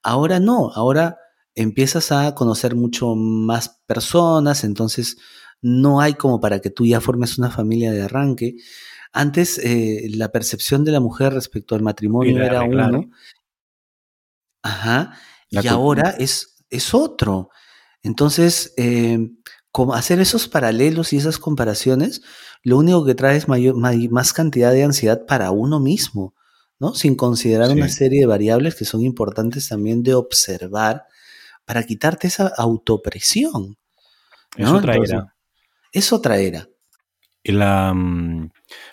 Ahora no, ahora empiezas a conocer mucho más personas, entonces no hay como para que tú ya formes una familia de arranque. Antes eh, la percepción de la mujer respecto al matrimonio era uno. Ajá. y ahora es, es otro. Entonces, eh, hacer esos paralelos y esas comparaciones, lo único que trae es mayor, más cantidad de ansiedad para uno mismo, ¿no? Sin considerar una serie de variables que son importantes también de observar para quitarte esa autopresión. Es otra era. Es otra era. Y la, mm,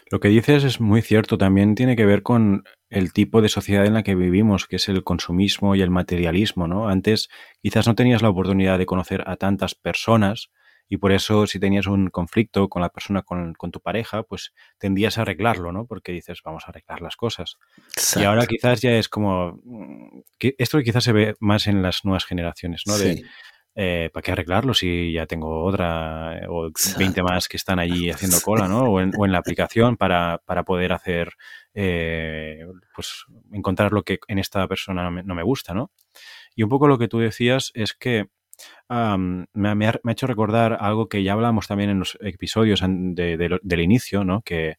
lo que dices es muy cierto, también tiene que ver con el tipo de sociedad en la que vivimos, que es el consumismo y el materialismo, ¿no? Antes quizás no tenías la oportunidad de conocer a tantas personas, y por eso si tenías un conflicto con la persona, con, tu pareja, pues tendías a arreglarlo, ¿no? Porque dices, vamos a arreglar las cosas. Y ahora quizás ya es como, mm, esto quizás se ve más en las nuevas generaciones, ¿no? De, eh, ¿para qué arreglarlo si ya tengo otra eh, o 20 más que están allí haciendo cola, ¿no? O en, la aplicación para, poder hacer, eh, pues encontrar lo que en esta persona no me gusta, ¿no? Y un poco lo que tú decías es que me, ha, hecho recordar algo que ya hablamos también en los episodios del inicio, ¿no? Que,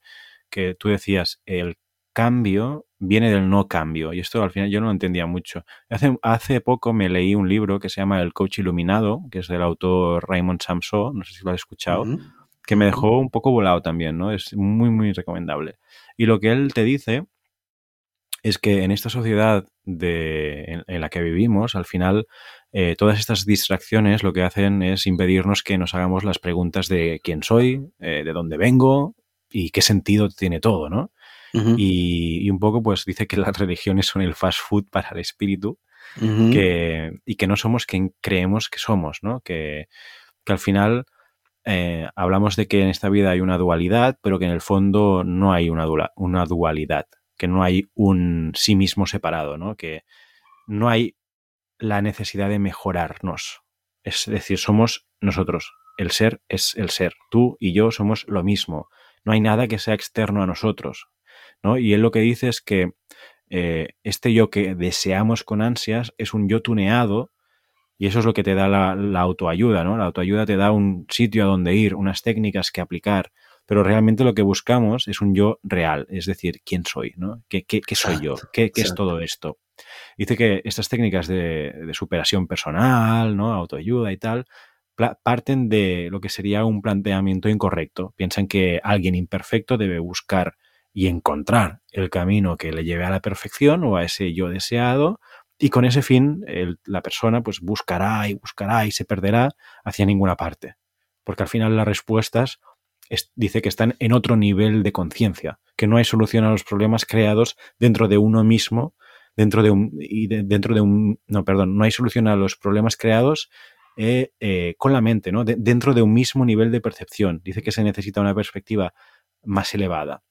tú decías, el cambio viene del no cambio. Y esto al final yo no lo entendía mucho. Hace, hace poco me leí un libro que se llama El Coach Iluminado, que es del autor Raymond Samso, no sé si lo has escuchado, que me dejó un poco volado también, ¿no? Es muy, muy recomendable. Y lo que él te dice es que en esta sociedad de, en, la que vivimos, al final, eh, todas estas distracciones lo que hacen es impedirnos que nos hagamos las preguntas de quién soy, eh, de dónde vengo y qué sentido tiene todo, ¿no? Y, un poco, pues dice que las religiones son el fast food para el espíritu que, y que no somos quien creemos que somos, ¿no? Que, que al final eh, hablamos de que en esta vida hay una dualidad, pero que en el fondo no hay una, una dualidad que no hay un sí mismo separado, ¿no? Que no hay la necesidad de mejorarnos. Es decir, somos nosotros. El ser es el ser. Tú y yo somos lo mismo. No hay nada que sea externo a nosotros. ¿No? Y él lo que dice es que eh, este yo que deseamos con ansias es un yo tuneado y eso es lo que te da la, la, autoayuda, ¿no? La autoayuda te da un sitio a donde ir, unas técnicas que aplicar, pero realmente lo que buscamos es un yo real, es decir, quién soy, ¿no? ¿Qué, soy yo? ¿Qué, es todo esto? Dice que estas técnicas de, superación personal, ¿no? Autoayuda y tal, parten de lo que sería un planteamiento incorrecto. Piensan que alguien imperfecto debe buscar y encontrar el camino que le lleve a la perfección o a ese yo deseado Y con ese fin, la persona pues buscará y buscará y se perderá hacia ninguna parte. Porque al final las respuestas dice que están en otro nivel de conciencia, que no hay solución a los problemas creados dentro de uno mismo, dentro de un, y dentro de un, no, perdón, no hay solución a los problemas creados eh, eh, con la mente, ¿no? dentro de un mismo nivel de percepción. Dice que se necesita una perspectiva más elevada.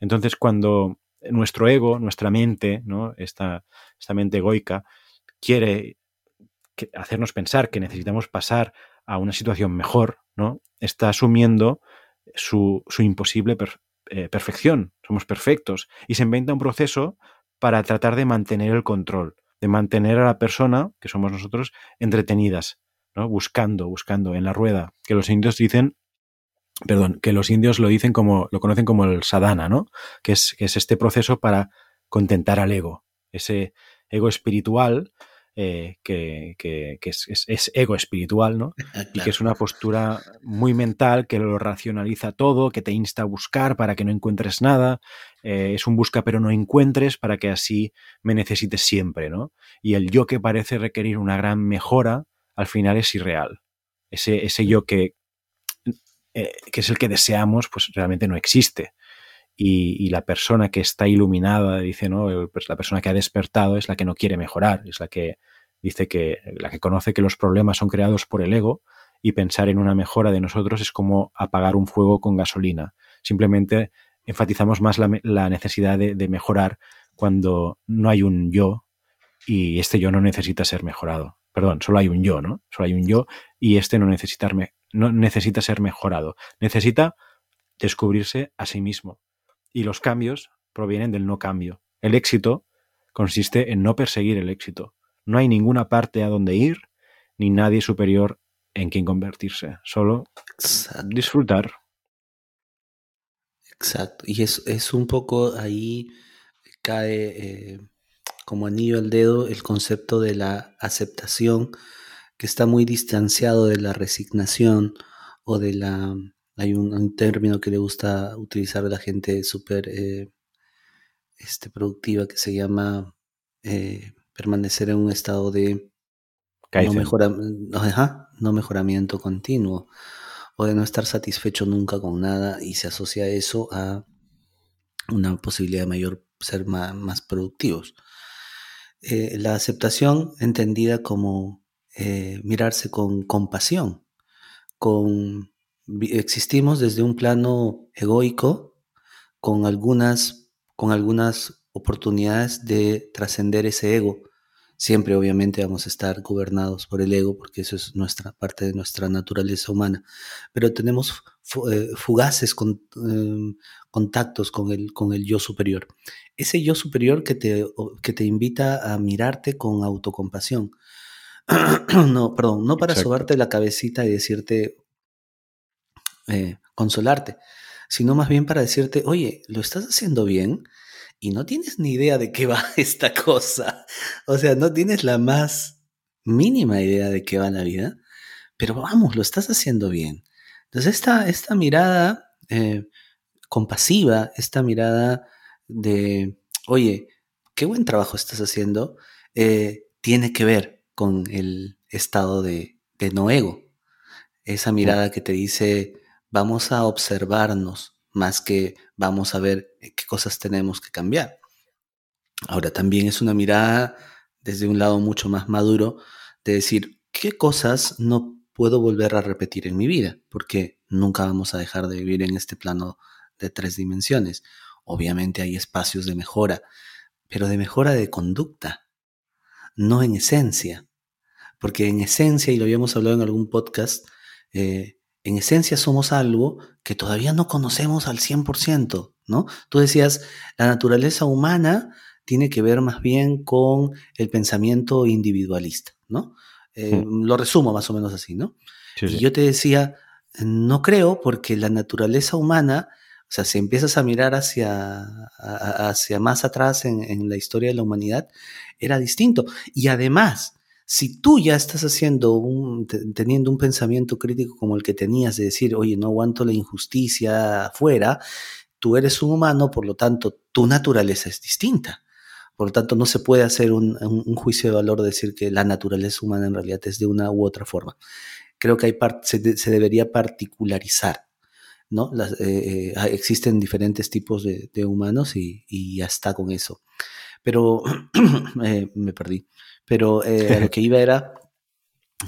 Entonces, cuando nuestro ego, nuestra mente, ¿no? esta, esta mente egoica, quiere hacernos pensar que necesitamos pasar a una situación mejor, ¿no? Está asumiendo su, imposible eh, perfección. Somos perfectos. Y se inventa un proceso para tratar de mantener el control, de mantener a la persona, que somos nosotros, entretenidas, ¿no? buscando, buscando en la rueda, que los indios dicen, perdón, que los indios lo dicen como, lo conocen como el sadhana, ¿no? que, es, que es este proceso para contentar al ego, ese ego espiritual eh, que, es, ego espiritual, ¿no? Y que es una postura muy mental que lo racionaliza todo, que te insta a buscar para que no encuentres nada. Eh, es un busca pero no encuentres para que así me necesites siempre, ¿no? Y el yo que parece requerir una gran mejora, al final es irreal. Ese, ese yo que, eh, que es el que deseamos, pues realmente no existe. Y, la persona que está iluminada, dice, ¿no? Pues la persona que ha despertado es la que no quiere mejorar, es la que dice que la que conoce que los problemas son creados por el ego y pensar en una mejora de nosotros es como apagar un fuego con gasolina. Simplemente enfatizamos más la, necesidad de, mejorar cuando no hay un yo y este yo no necesita ser mejorado. Perdón, solo hay un yo, ¿no? Solo hay un yo y este no necesita, no necesita ser mejorado. Necesita descubrirse a sí mismo y los cambios provienen del no cambio. El éxito consiste en no perseguir el éxito. No hay ninguna parte a donde ir, ni nadie superior en quien convertirse. Solo disfrutar. Exacto. Y es, es, un poco ahí cae eh, como anillo al dedo el concepto de la aceptación, que está muy distanciado de la resignación o de la hay un, término que le gusta utilizar a la gente súper eh, este, productiva que se llama eh, permanecer en un estado de no, mejoramiento continuo o de no estar satisfecho nunca con nada y se asocia eso a una posibilidad de mayor ser más, productivos. Eh, la aceptación entendida como mirarse con compasión, con existimos desde un plano egoico con algunas, con algunas oportunidades de trascender ese ego. Siempre obviamente vamos a estar gobernados por el ego porque eso es nuestra parte de nuestra naturaleza humana, pero tenemos eh, fugaces em, contactos con el, con el yo superior. Ese yo superior que te, que te invita a mirarte con autocompasión. no, perdón, no para sobarte la cabecita y decirte, eh, consolarte, sino más bien para decirte, oye, lo estás haciendo bien y no tienes ni idea de qué va esta cosa. O sea, no tienes la más mínima idea de qué va la vida, pero vamos, lo estás haciendo bien. Entonces, esta, esta mirada eh, compasiva, esta mirada de, oye, qué buen trabajo estás haciendo, eh, tiene que ver con el estado de, no ego. Esa mirada que te dice, vamos a observarnos más que vamos a ver qué cosas tenemos que cambiar. Ahora también es una mirada desde un lado mucho más maduro de decir qué cosas no puedo volver a repetir en mi vida, porque nunca vamos a dejar de vivir en este plano de tres dimensiones. Obviamente hay espacios de mejora, pero de mejora de conducta, no en esencia, porque en esencia, y lo habíamos hablado en algún podcast, eh, en esencia somos algo que todavía no conocemos al 100%, ¿no? Tú decías, la naturaleza humana tiene que ver más bien con el pensamiento individualista, ¿no? Eh, hmm. Lo resumo más o menos así, ¿no? Y yo te decía, no creo porque la naturaleza humana, o sea, si empiezas a mirar hacia, hacia más atrás en, en la historia de la humanidad, era distinto. Y además, si tú ya estás haciendo un, teniendo un pensamiento crítico como el que tenías de decir, oye, no aguanto la injusticia afuera, tú eres un humano, por lo tanto, tu naturaleza es distinta. Por lo tanto, no se puede hacer un, juicio de valor de decir que la naturaleza humana en realidad es de una u otra forma. Creo que hay se, debería particularizar. ¿no? Eh, eh, existen diferentes tipos de, humanos y, ya está con eso. Pero me perdí. Pero lo que iba era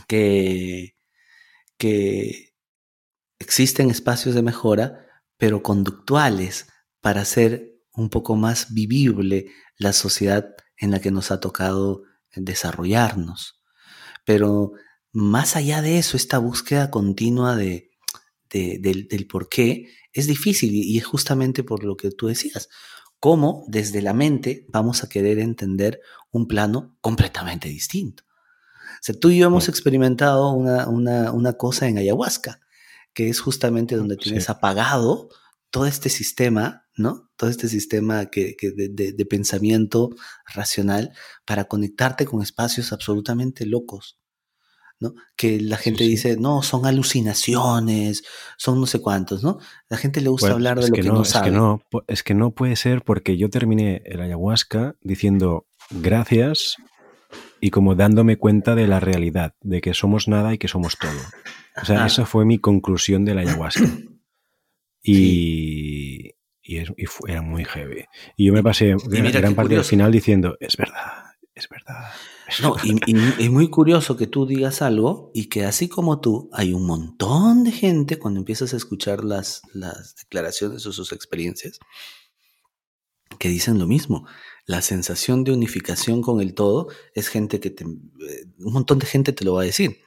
que, que existen espacios de mejora, pero conductuales para hacer un poco más vivible la sociedad en la que nos ha tocado desarrollarnos. Pero más allá de eso, esta búsqueda continua de, del, por qué es difícil y es justamente por lo que tú decías. Cómo desde la mente vamos a querer entender un plano completamente distinto. O sea, tú y yo hemos experimentado una, una cosa en ayahuasca, que es justamente donde tienes apagado todo este sistema, ¿no? Todo este sistema que, de, pensamiento racional para conectarte con espacios absolutamente locos, ¿no? Que la gente dice, no, son alucinaciones, son no sé cuántos, ¿no? La gente le gusta hablar de lo que, no, sabe. Es que no, es que no puede ser porque yo terminé el ayahuasca diciendo gracias y como dándome cuenta de la realidad, de que somos nada y que somos todo. O sea, esa fue mi conclusión de la ayahuasca. Y, y, era muy heavy. Y yo me pasé gran parte del final diciendo, es verdad, es verdad. No, Y, es muy curioso que tú digas algo y que así como tú, hay un montón de gente cuando empiezas a escuchar las, las declaraciones o sus experiencias que dicen lo mismo. La sensación de unificación con el todo es gente que te, eh, un montón de gente te lo va a decir.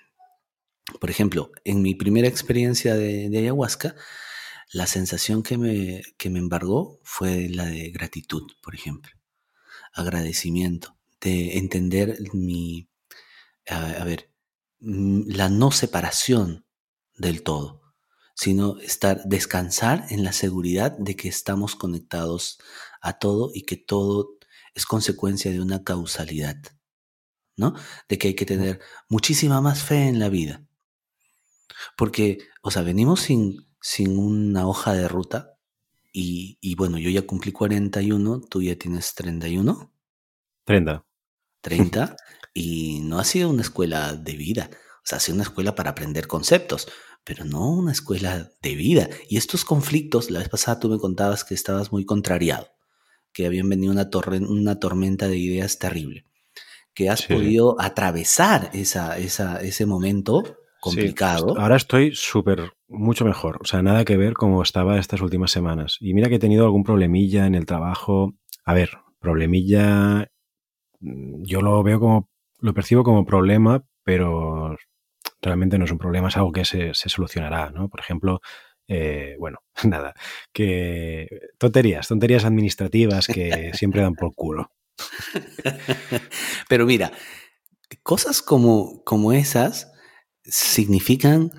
Por ejemplo, en mi primera experiencia de, ayahuasca, la sensación que me, que me embargó fue la de gratitud, por ejemplo. Agradecimiento, de entender mi, a, ver, mm, la no separación del todo, sino estar, descansar en la seguridad de que estamos conectados a todo y que todo es consecuencia de una causalidad, ¿no? De que hay que tener muchísima más fe en la vida. Porque, o sea, venimos sin, sin una hoja de ruta y, y, bueno, yo ya cumplí 41, tú ya tienes 31. 30. 30 y no ha sido una escuela de vida, o sea, ha sido una escuela para aprender conceptos, pero no una escuela de vida. Y estos conflictos, la vez pasada tú me contabas que estabas muy contrariado, que habían venido una, una tormenta de ideas terrible, que has podido atravesar esa, esa, ese momento complicado. ahora estoy súper, mucho mejor. O sea, nada que ver como estaba estas últimas semanas. Y mira que he tenido algún problemilla en el trabajo. A ver, problemilla, yo lo veo como, lo percibo como problema, pero realmente no es un problema, es algo que se, solucionará, ¿no? Por ejemplo, eh, bueno, nada, que tonterías, tonterías administrativas que siempre dan por culo. Pero mira, cosas como, como esas significan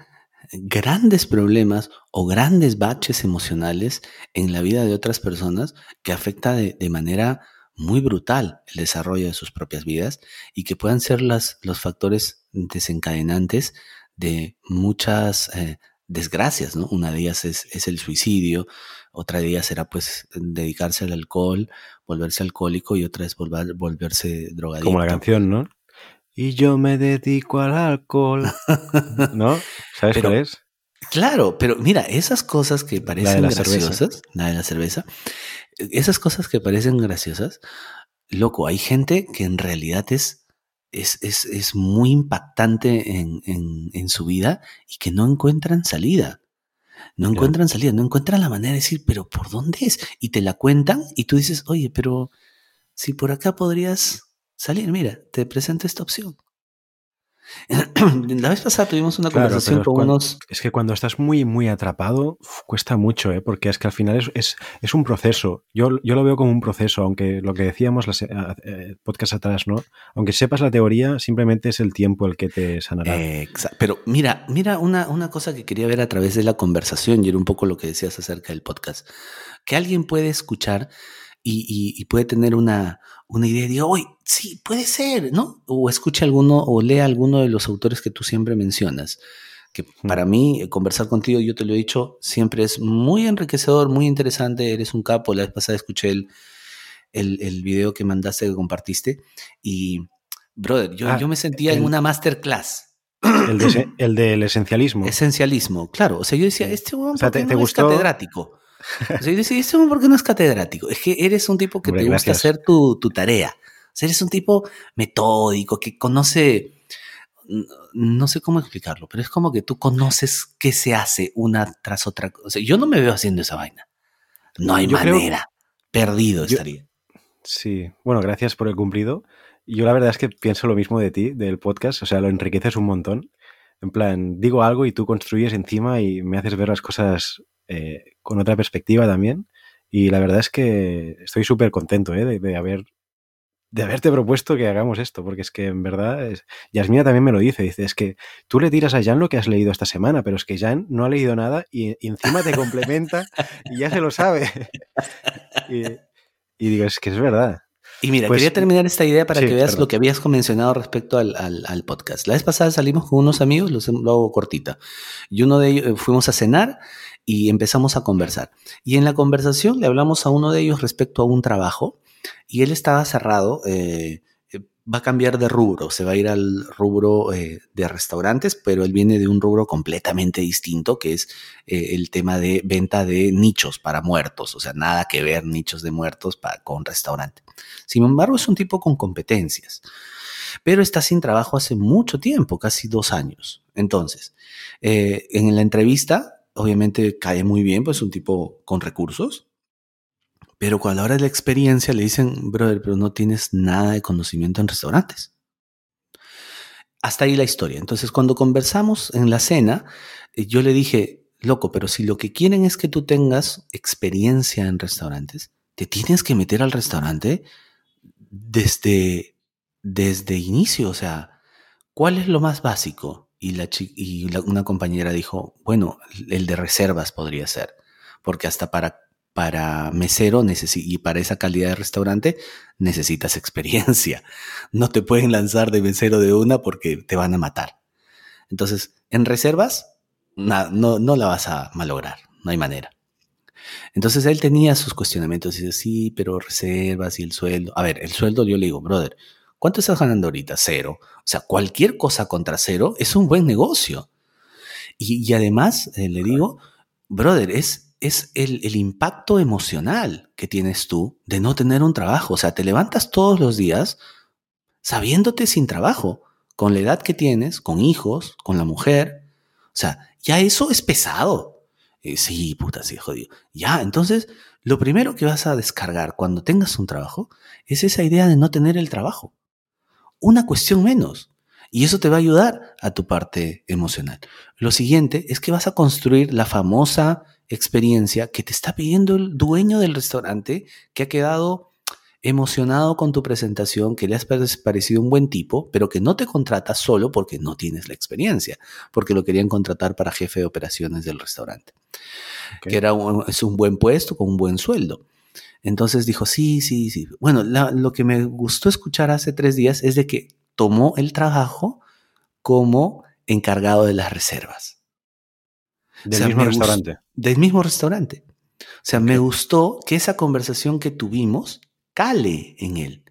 grandes problemas o grandes baches emocionales en la vida de otras personas que afecta de, manera muy brutal el desarrollo de sus propias vidas y que puedan ser las, los factores desencadenantes de muchas eh, desgracias, ¿no? Una de ellas es, es, el suicidio, otra de ellas será pues dedicarse al alcohol, volverse alcohólico y otra es volver, volverse drogadicto. Como la canción, ¿no? y yo me dedico al alcohol. ¿No? ¿Sabes cuál es? Claro, pero mira, esas cosas que parecen graciosas, la de la cerveza, esas cosas que parecen graciosas, loco, hay gente que en realidad es, es, es, muy impactante en, en, su vida y que no encuentran salida. No encuentran salida, no encuentran la manera de decir, pero ¿por dónde es? Y te la cuentan y tú dices, oye, pero si por acá podrías salir. Mira, te presento esta opción. La vez pasada tuvimos una conversación con unos. Es que cuando estás muy, muy atrapado, cuesta mucho, ¿eh? porque es que al final es, es, un proceso. Yo, yo, lo veo como un proceso, aunque lo que decíamos las, eh, podcast atrás, ¿no? Aunque sepas la teoría, simplemente es el tiempo el que te sanará. Pero mira, mira una, una cosa que quería ver a través de la conversación, y era un poco lo que decías acerca del podcast. Que alguien puede escuchar y, puede tener una, una idea de, hoy sí, puede ser, ¿no? O escuche alguno o lea alguno de los autores que tú siempre mencionas. Que para mí, eh, conversar contigo, yo te lo he dicho, siempre es muy enriquecedor, muy interesante, eres un capo. La vez pasada escuché el, el, el video que mandaste, que compartiste, y, brother, yo, ah, yo me sentía en una masterclass. El, el, del esencialismo. Esencialismo, claro. O sea, yo decía, este hombre ¿por qué no es catedrático? O sea, yo decía, este hombre, ¿por qué no es catedrático? Es que eres un tipo que te gusta hacer tu, tu tarea. O sea, eres un tipo metódico, que conoce no sé cómo explicarlo, pero es como que tú conoces qué se hace una tras otra. O sea, yo no me veo haciendo esa vaina. No hay manera. Perdido estaría. Sí, bueno, gracias por el cumplido. Yo la verdad es que pienso lo mismo de ti, del podcast, o sea, lo enriqueces un montón. En plan, digo algo y tú construyes encima y me haces ver las cosas eh, con otra perspectiva también. Y la verdad es que estoy súper contento ¿eh? de, haber de haberte propuesto que hagamos esto, porque es que en verdad, es... Yasmina también me lo dice, dice, es que tú le tiras a Jan lo que has leído esta semana, pero es que Jan no ha leído nada y, encima te complementa y ya se lo sabe. y, digo, es que es verdad. Y mira, pues quería terminar esta idea para que veas lo que habías mencionado respecto al, podcast. La vez pasada salimos con unos amigos, lo hago cortita, y uno de ellos eh, fuimos a cenar y empezamos a conversar. Y en la conversación le hablamos a uno de ellos respecto a un trabajo y él estaba cerrado, eh, eh, va a cambiar de rubro, se va a ir al rubro eh, de restaurantes, pero él viene de un rubro completamente distinto, que es el tema de venta de nichos para muertos, o sea, nada que ver nichos de muertos para, con restaurante. Sin embargo, es un tipo con competencias, pero está sin trabajo hace mucho tiempo, casi dos años. Entonces, en la entrevista, obviamente cae muy bien, pues un tipo con recursos, pero cuando ahora la experiencia le dicen, brother, pero no tienes nada de conocimiento en restaurantes. Hasta ahí la historia. Entonces, cuando conversamos en la cena, eh, yo le dije, loco, pero si lo que quieren es que tú tengas experiencia en restaurantes, te tienes que meter al restaurante desde, desde inicio. O sea, ¿cuál es lo más básico? Y, la, y una compañera dijo, bueno, el de reservas podría ser, porque hasta para para mesero y para esa calidad de restaurante necesitas experiencia. No te pueden lanzar de mesero de una porque te van a matar. Entonces, en reservas, no, no la vas a malograr, no hay manera. Entonces él tenía sus cuestionamientos y dice, sí, pero reservas y el sueldo. A ver, el sueldo yo le digo, brother, ¿cuánto estás ganando ahorita? Cero. O sea, cualquier cosa contra cero es un buen negocio. Y, además, eh, le digo, brother, es es el, impacto emocional que tienes tú de no tener un trabajo. O sea, te levantas todos los días sabiéndote sin trabajo, con la edad que tienes, con hijos, con la mujer. O sea, ya eso es pesado. Eh, sí, puta, sí, jodido. Ya, entonces, lo primero que vas a descargar cuando tengas un trabajo es esa idea de no tener el trabajo. Una cuestión menos. Y eso te va a ayudar a tu parte emocional. Lo siguiente es que vas a construir la famosa experiencia que te está pidiendo el dueño del restaurante que ha quedado emocionado con tu presentación, que le has parecido un buen tipo, pero que no te contrata solo porque no tienes la experiencia, porque lo querían contratar para jefe de operaciones del restaurante, que era un, es un buen puesto con un buen sueldo. Entonces dijo, sí, sí, sí. Bueno, lo que me gustó escuchar hace tres días es de que tomó el trabajo como encargado de las reservas. Del mismo restaurante. Del mismo restaurante. O sea, me gustó que esa conversación que tuvimos cale en él.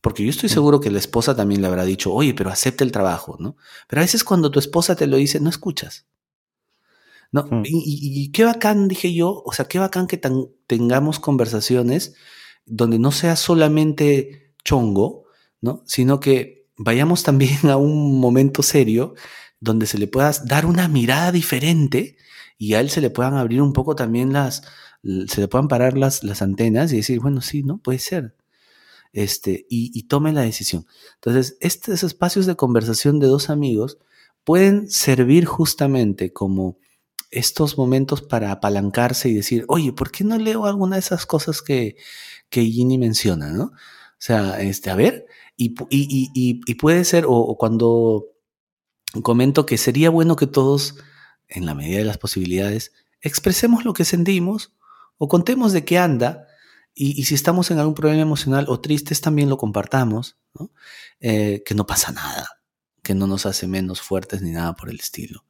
Porque yo estoy mm. seguro que la esposa también le habrá dicho, oye, pero acepta el trabajo, ¿no? Pero a veces cuando tu esposa te lo dice, no escuchas. ¿No? Mm. Y, qué bacán, dije yo, o sea, qué bacán que tengamos conversaciones donde no sea solamente chongo, ¿no? Sino que vayamos también a un momento serio donde se le pueda dar una mirada diferente y a él se le puedan abrir un poco también las, se le puedan parar las, las antenas y decir, bueno, sí, ¿no? Puede ser. Este, y, y tome la decisión. Entonces, estos espacios de conversación de dos amigos pueden servir justamente como estos momentos para apalancarse y decir, oye, ¿por qué no leo alguna de esas cosas que, que Ginny menciona, ¿no? O sea, este, a ver, y, y, y, puede ser, o, cuando comento que sería bueno que todos en la medida de las posibilidades, expresemos lo que sentimos o contemos de qué anda y, si estamos en algún problema emocional o tristes también lo compartamos, eh, que no pasa nada, que no nos hace menos fuertes ni nada por el estilo.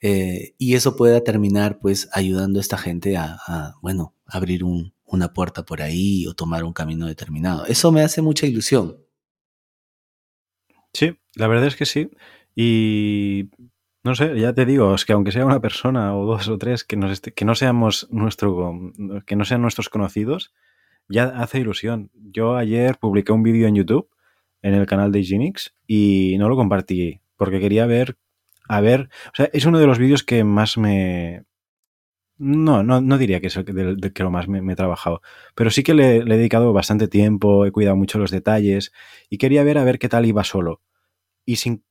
Eh, y eso pueda terminar pues ayudando a esta gente a, bueno, abrir un, una puerta por ahí o tomar un camino determinado. Eso me hace mucha ilusión. Sí, la verdad es que sí. Y no sé, ya te digo, es que aunque sea una persona o dos o tres que, nos que no seamos nuestro, que no sean nuestros conocidos, ya hace ilusión. Yo ayer publiqué un vídeo en YouTube, en el canal de Genix, y no lo compartí porque quería ver, a ver, o sea, es uno de los vídeos que más me... No, no, no diría que es el que, lo más me, he trabajado, pero sí que le, le, he dedicado bastante tiempo, he cuidado mucho los detalles y quería ver a ver qué tal iba solo. Y sin...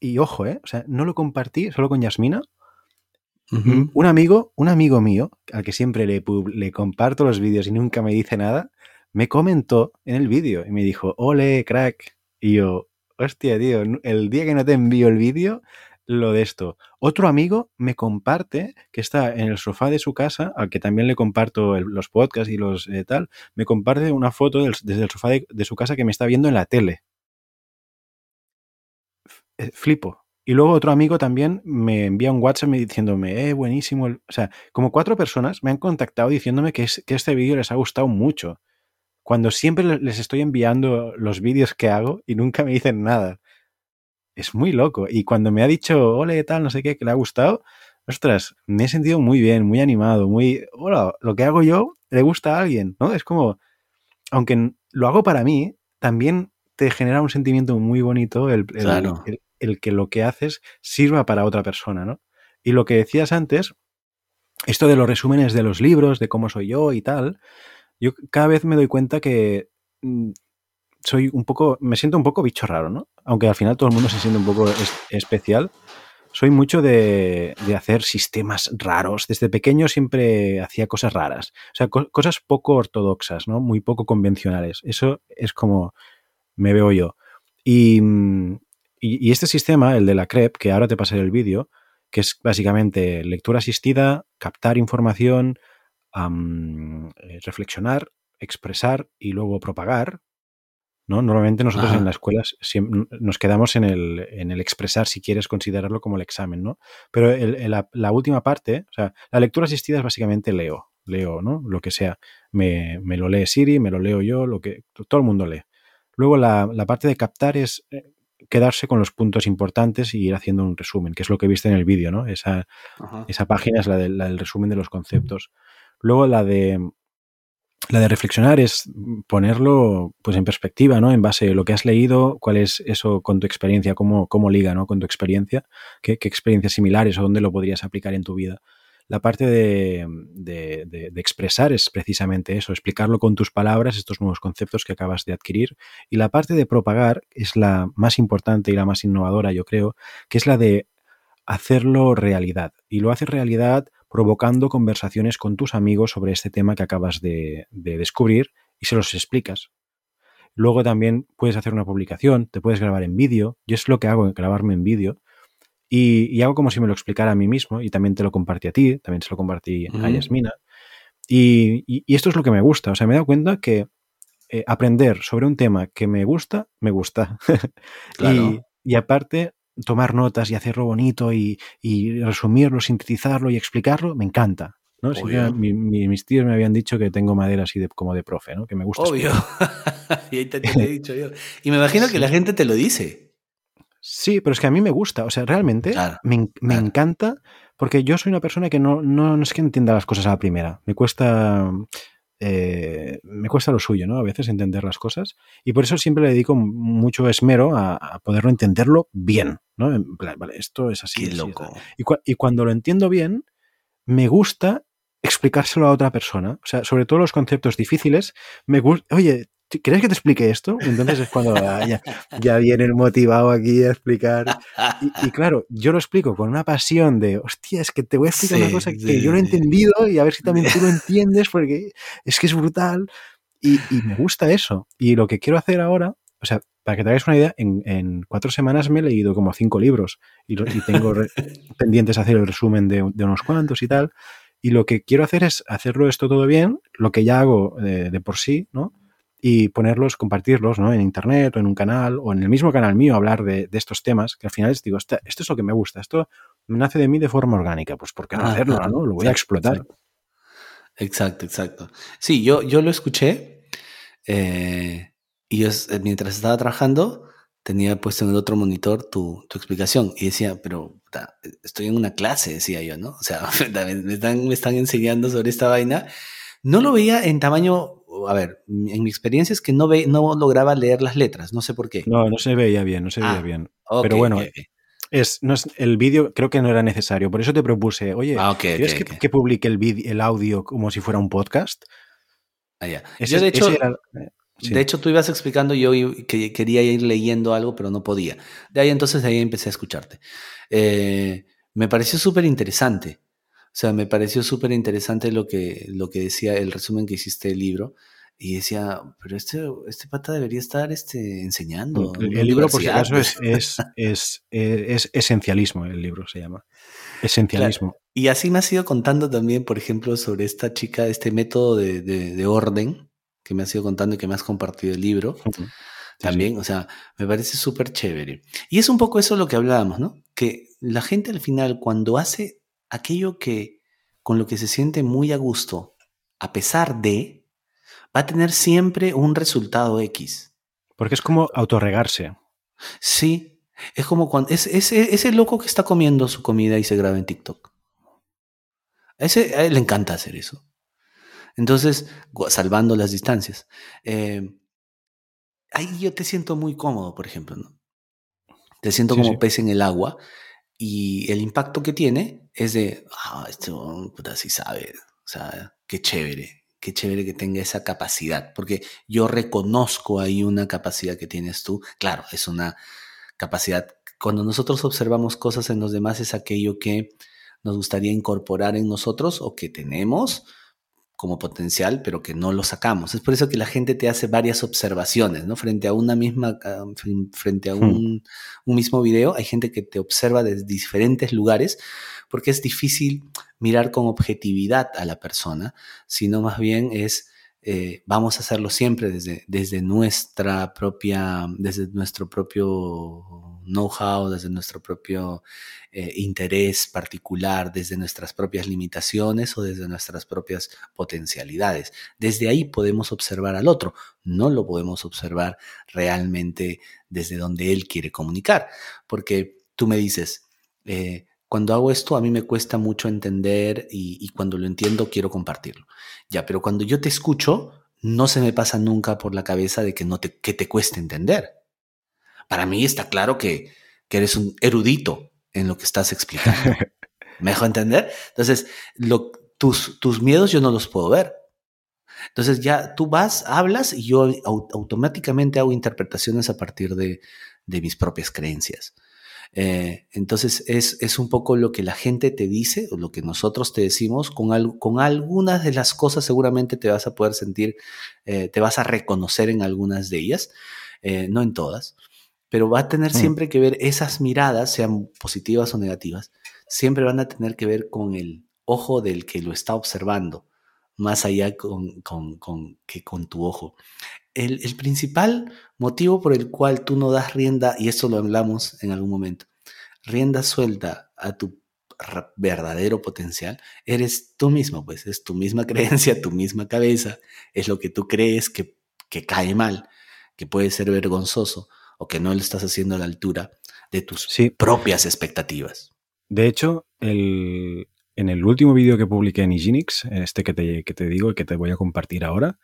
Y ojo, ¿eh? O sea, no lo compartí solo con Yasmina, un amigo, un amigo mío, al que siempre le, le comparto los vídeos y nunca me dice nada, me comentó en el vídeo y me dijo, ole, crack. Y yo, hostia, tío, el día que no te envío el vídeo, lo de esto. Otro amigo me comparte, que está en el sofá de su casa, al que también le comparto los podcasts y los eh, tal, me comparte una foto desde el sofá de, su casa que me está viendo en la tele. Eh, flipo. Y luego otro amigo también me envía un WhatsApp diciéndome, eh, buenísimo. O sea, como cuatro personas me han contactado diciéndome que, que este vídeo les ha gustado mucho. Cuando siempre les estoy enviando los vídeos que hago y nunca me dicen nada. Es muy loco. Y cuando me ha dicho, ole, tal, no sé qué, que le ha gustado, ostras, me he sentido muy bien, muy animado, muy, hola, lo que hago yo le gusta a alguien, ¿no? Es como, aunque lo hago para mí, también te genera un sentimiento muy bonito el, el, el que lo que haces sirva para otra persona, ¿no? Y lo que decías antes, esto de los resúmenes de los libros, de cómo soy yo y tal, yo cada vez me doy cuenta que mm, soy un poco, me siento un poco bicho raro, ¿no? Aunque al final todo el mundo se siente un poco especial. Soy mucho de, hacer sistemas raros. Desde pequeño siempre hacía cosas raras. O sea, cosas poco ortodoxas, ¿no? Muy poco convencionales. Eso es como me veo yo. Y, mm, y, este sistema, el de la CREP, que ahora te pasaré el vídeo, que es básicamente lectura asistida, captar información, eh, reflexionar, expresar y luego propagar. ¿no? Normalmente nosotros en las escuelas nos quedamos en el, en el, expresar, si quieres considerarlo como el examen, ¿no? Pero la, última parte, o sea, la lectura asistida es básicamente leo, leo, ¿no? Lo que sea. Me, me lo lee Siri, me lo leo yo, lo que todo el mundo lee. Luego la, la parte de captar es eh, quedarse con los puntos importantes y ir haciendo un resumen, que es lo que viste en el vídeo, ¿no? Esa, esa página es la, del resumen de los conceptos. Luego la de la de reflexionar es ponerlo pues en perspectiva, ¿no? En base a lo que has leído, cuál es eso con tu experiencia, cómo, cómo liga, ¿no? Con tu experiencia, qué, experiencias similares o dónde lo podrías aplicar en tu vida la parte de, expresar es precisamente eso, explicarlo con tus palabras, estos nuevos conceptos que acabas de adquirir. Y la parte de propagar es la más importante y la más innovadora, yo creo, que es la de hacerlo realidad. Y lo haces realidad provocando conversaciones con tus amigos sobre este tema que acabas de, de descubrir y se los explicas. Luego también puedes hacer una publicación, te puedes grabar en vídeo. Yo es lo que hago, grabarme en vídeo y, hago como si me lo explicara a mí mismo y también te lo compartí a ti, también se lo compartí a Yasmina. Y, esto es lo que me gusta. O sea, me he dado cuenta que eh, aprender sobre un tema que me gusta, me gusta. y, aparte, tomar notas y hacerlo bonito y, resumirlo, sintetizarlo y explicarlo, me encanta. ¿no? mis tíos me habían dicho que tengo madera así de, como de profe, ¿no? Que me gusta. Obvio. y ahí te, he dicho yo. Y me imagino que la gente te lo dice. Sí, pero es que a mí me gusta, o sea, realmente me, encanta porque yo soy una persona que no, no, es que entienda las cosas a la primera, me cuesta, eh, me cuesta lo suyo, ¿no? A veces entender las cosas y por eso siempre le dedico mucho esmero a, poderlo entenderlo bien, ¿no? vale, esto es así. Qué loco. Y, y cuando lo entiendo bien, me gusta explicárselo a otra persona. O sea, sobre todo los conceptos difíciles, me gusta, oye, ¿Quieres que te explique esto? Entonces es cuando ya, viene el motivado aquí a explicar. Y, claro, yo lo explico con una pasión de, hostia, es que te voy a explicar una cosa que yo no he entendido y a ver si también tú lo entiendes, porque es que es brutal. Y, me gusta eso. Y lo que quiero hacer ahora, o sea, para que te hagáis una idea, en, cuatro semanas me he leído como cinco libros y, tengo pendientes hacer el resumen de, unos cuantos y tal. Y lo que quiero hacer es hacerlo esto todo bien, lo que ya hago de por sí, ¿no? Y ponerlos, compartirlos ¿no? en internet o en un canal o en el mismo canal mío, hablar de, estos temas, que al final les digo, esto, es lo que me gusta, esto nace de mí de forma orgánica, pues ¿por qué no hacerlo? ¿no? Lo voy a explotar. Exacto, exacto. Sí, yo, yo lo escuché eh, y yo, mientras estaba trabajando tenía puesto en el otro monitor tu, explicación y decía, pero estoy en una clase, decía yo, ¿no? O sea, me están, me están enseñando sobre esta vaina. No lo veía en tamaño, a ver, en mi experiencia es que no, ve, no lograba leer las letras, no sé por qué. No, no se veía bien, no se veía ah, bien. pero bueno, Es, no es, el vídeo creo que no era necesario, por eso te propuse, oye, ah, ¿quieres que, publique el, el audio como si fuera un podcast? Ah, ya. yo de hecho, de hecho, tú ibas explicando yo que quería ir leyendo algo, pero no podía. De ahí entonces, de ahí empecé a escucharte. Eh, me pareció súper interesante. O sea, me pareció súper interesante lo que, lo que decía el resumen que hiciste del libro. Y decía, pero este, este pata debería estar este, enseñando. El, libro, por si acaso, es, es, es, es, esencialismo, el libro se llama. Esencialismo. Y así me has ido contando también, por ejemplo, sobre esta chica, este método de, de, de orden, que me has ido contando y que me has compartido el libro. También, o sea, me parece súper chévere. Y es un poco eso lo que hablábamos, ¿no? Que la gente al final, cuando hace aquello que con lo que se siente muy a gusto, a pesar de, va a tener siempre un resultado X. Porque es como autorregarse. Sí, es como cuando es, ese loco que está comiendo su comida y se graba en TikTok. ese, a él le encanta hacer eso. Entonces, salvando las distancias. Eh, ahí yo te siento muy cómodo, por ejemplo, ¿no? Te siento como pez en el agua y el impacto que tiene es de, ah, este puta sí sabe, o sea, qué chévere, qué chévere que tenga esa capacidad, porque yo reconozco ahí una capacidad que tienes tú. Claro, es una capacidad, cuando nosotros observamos cosas en los demás es aquello que nos gustaría incorporar en nosotros o que tenemos como potencial, pero que no lo sacamos. Es por eso que la gente te hace varias observaciones, ¿no? Frente a una misma, ah, frente a hmm. un, mismo video, hay gente que te observa desde diferentes lugares, porque es difícil mirar con objetividad a la persona, sino más bien es, eh, vamos a hacerlo siempre desde, desde nuestra propia, desde nuestro propio know-how, desde nuestro propio eh, interés particular, desde nuestras propias limitaciones o desde nuestras propias potencialidades. Desde ahí podemos observar al otro, no lo podemos observar realmente desde donde él quiere comunicar, porque tú me dices, eh, cuando hago esto a mí me cuesta mucho entender y, cuando lo entiendo quiero compartirlo. Ya, pero cuando yo te escucho, no se me pasa nunca por la cabeza de que, no te, que te cueste entender para mí está claro que, eres un erudito en lo que estás explicando. ¿Me dejo entender? Entonces, tus, tus miedos yo no los puedo ver. Entonces ya tú vas, hablas y yo automáticamente hago interpretaciones a partir de, mis propias creencias. Eh, entonces es, un poco lo que la gente te dice o lo que nosotros te decimos. Con, con algunas de las cosas seguramente te vas a poder sentir, eh, te vas a reconocer en algunas de ellas, eh, no en todas pero va a tener mm. siempre que ver esas miradas, sean positivas o negativas, siempre van a tener que ver con el ojo del que lo está observando, más allá con, que con tu ojo. El, el, principal motivo por el cual tú no das rienda, y esto lo hablamos en algún momento, rienda suelta a tu verdadero potencial, eres tú mismo, pues es tu misma creencia, tu misma cabeza, es lo que tú crees que, que cae mal, que puede ser vergonzoso, o que no lo estás haciendo a la altura de tus propias expectativas. De hecho, en el último vídeo que publiqué en Iginix, este que te, que te digo y que te voy a compartir ahora,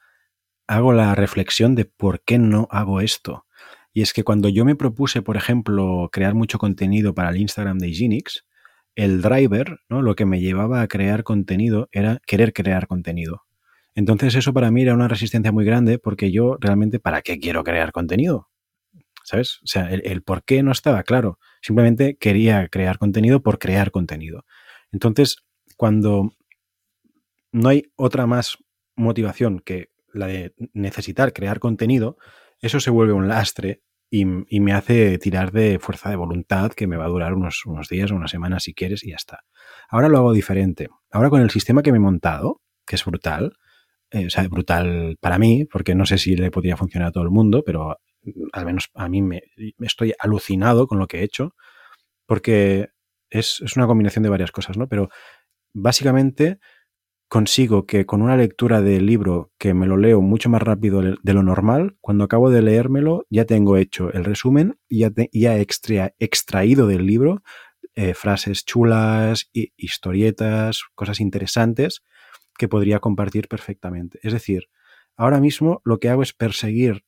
hago la reflexión de por qué no hago esto. Y es que cuando yo me propuse, por ejemplo, crear mucho contenido para el Instagram de Iginix, el driver, ¿no? lo que me llevaba a crear contenido era querer crear contenido. Entonces eso para mí era una resistencia muy grande porque yo realmente, ¿para qué quiero crear contenido? ¿Sabes? O sea, el, por qué no estaba claro. Simplemente quería crear contenido por crear contenido. Entonces, cuando no hay otra más motivación que la de necesitar crear contenido, eso se vuelve un lastre y, me hace tirar de fuerza de voluntad que me va a durar unos, unos días o unas semanas si quieres y ya está. Ahora lo hago diferente. Ahora con el sistema que me he montado, que es brutal, eh, o sea, brutal para mí, porque no sé si le podría funcionar a todo el mundo, pero al menos a mí me, estoy alucinado con lo que he hecho, porque es, una combinación de varias cosas, ¿no? Pero básicamente consigo que con una lectura del libro que me lo leo mucho más rápido de lo normal, cuando acabo de leérmelo ya tengo hecho el resumen y ya, he extraído del libro eh, frases chulas, historietas, cosas interesantes que podría compartir perfectamente. Es decir, ahora mismo lo que hago es perseguir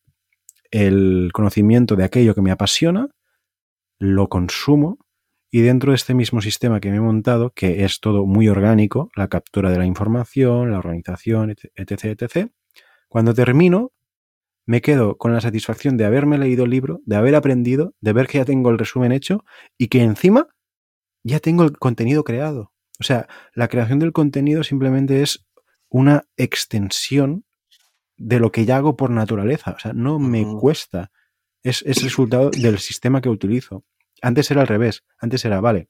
el conocimiento de aquello que me apasiona, lo consumo y dentro de este mismo sistema que me he montado, que es todo muy orgánico, la captura de la información, la organización, etc., etc., cuando termino, me quedo con la satisfacción de haberme leído el libro, de haber aprendido, de ver que ya tengo el resumen hecho y que encima ya tengo el contenido creado. O sea, la creación del contenido simplemente es una extensión de lo que ya hago por naturaleza. O sea, no me cuesta. Es, es resultado del sistema que utilizo. Antes era al revés. Antes era, vale,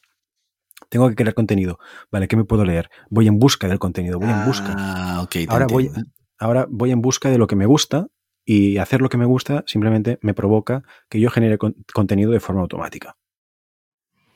tengo que crear contenido. Vale, ¿qué me puedo leer? Voy en busca del contenido, voy en busca. Ah, ahora, voy, ahora voy en busca de lo que me gusta y hacer lo que me gusta simplemente me provoca que yo genere contenido de forma automática.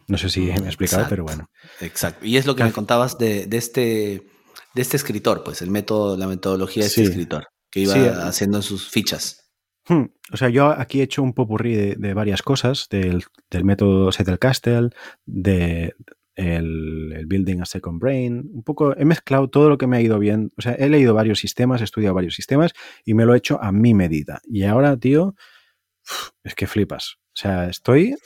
No sé si me he explicado, pero bueno. Exacto. Y es lo que me contabas de, este, de este escritor, pues el método, la metodología de este escritor, que iba eh, haciendo sus fichas. Hmm. O sea, yo aquí he hecho un popurrí de, varias cosas, del, método Castle, de el, Building a Second Brain, un poco, he mezclado todo lo que me ha ido bien, o sea, he leído varios sistemas, he estudiado varios sistemas y me lo he hecho a mi medida. Y ahora, tío, es que flipas. O sea, estoy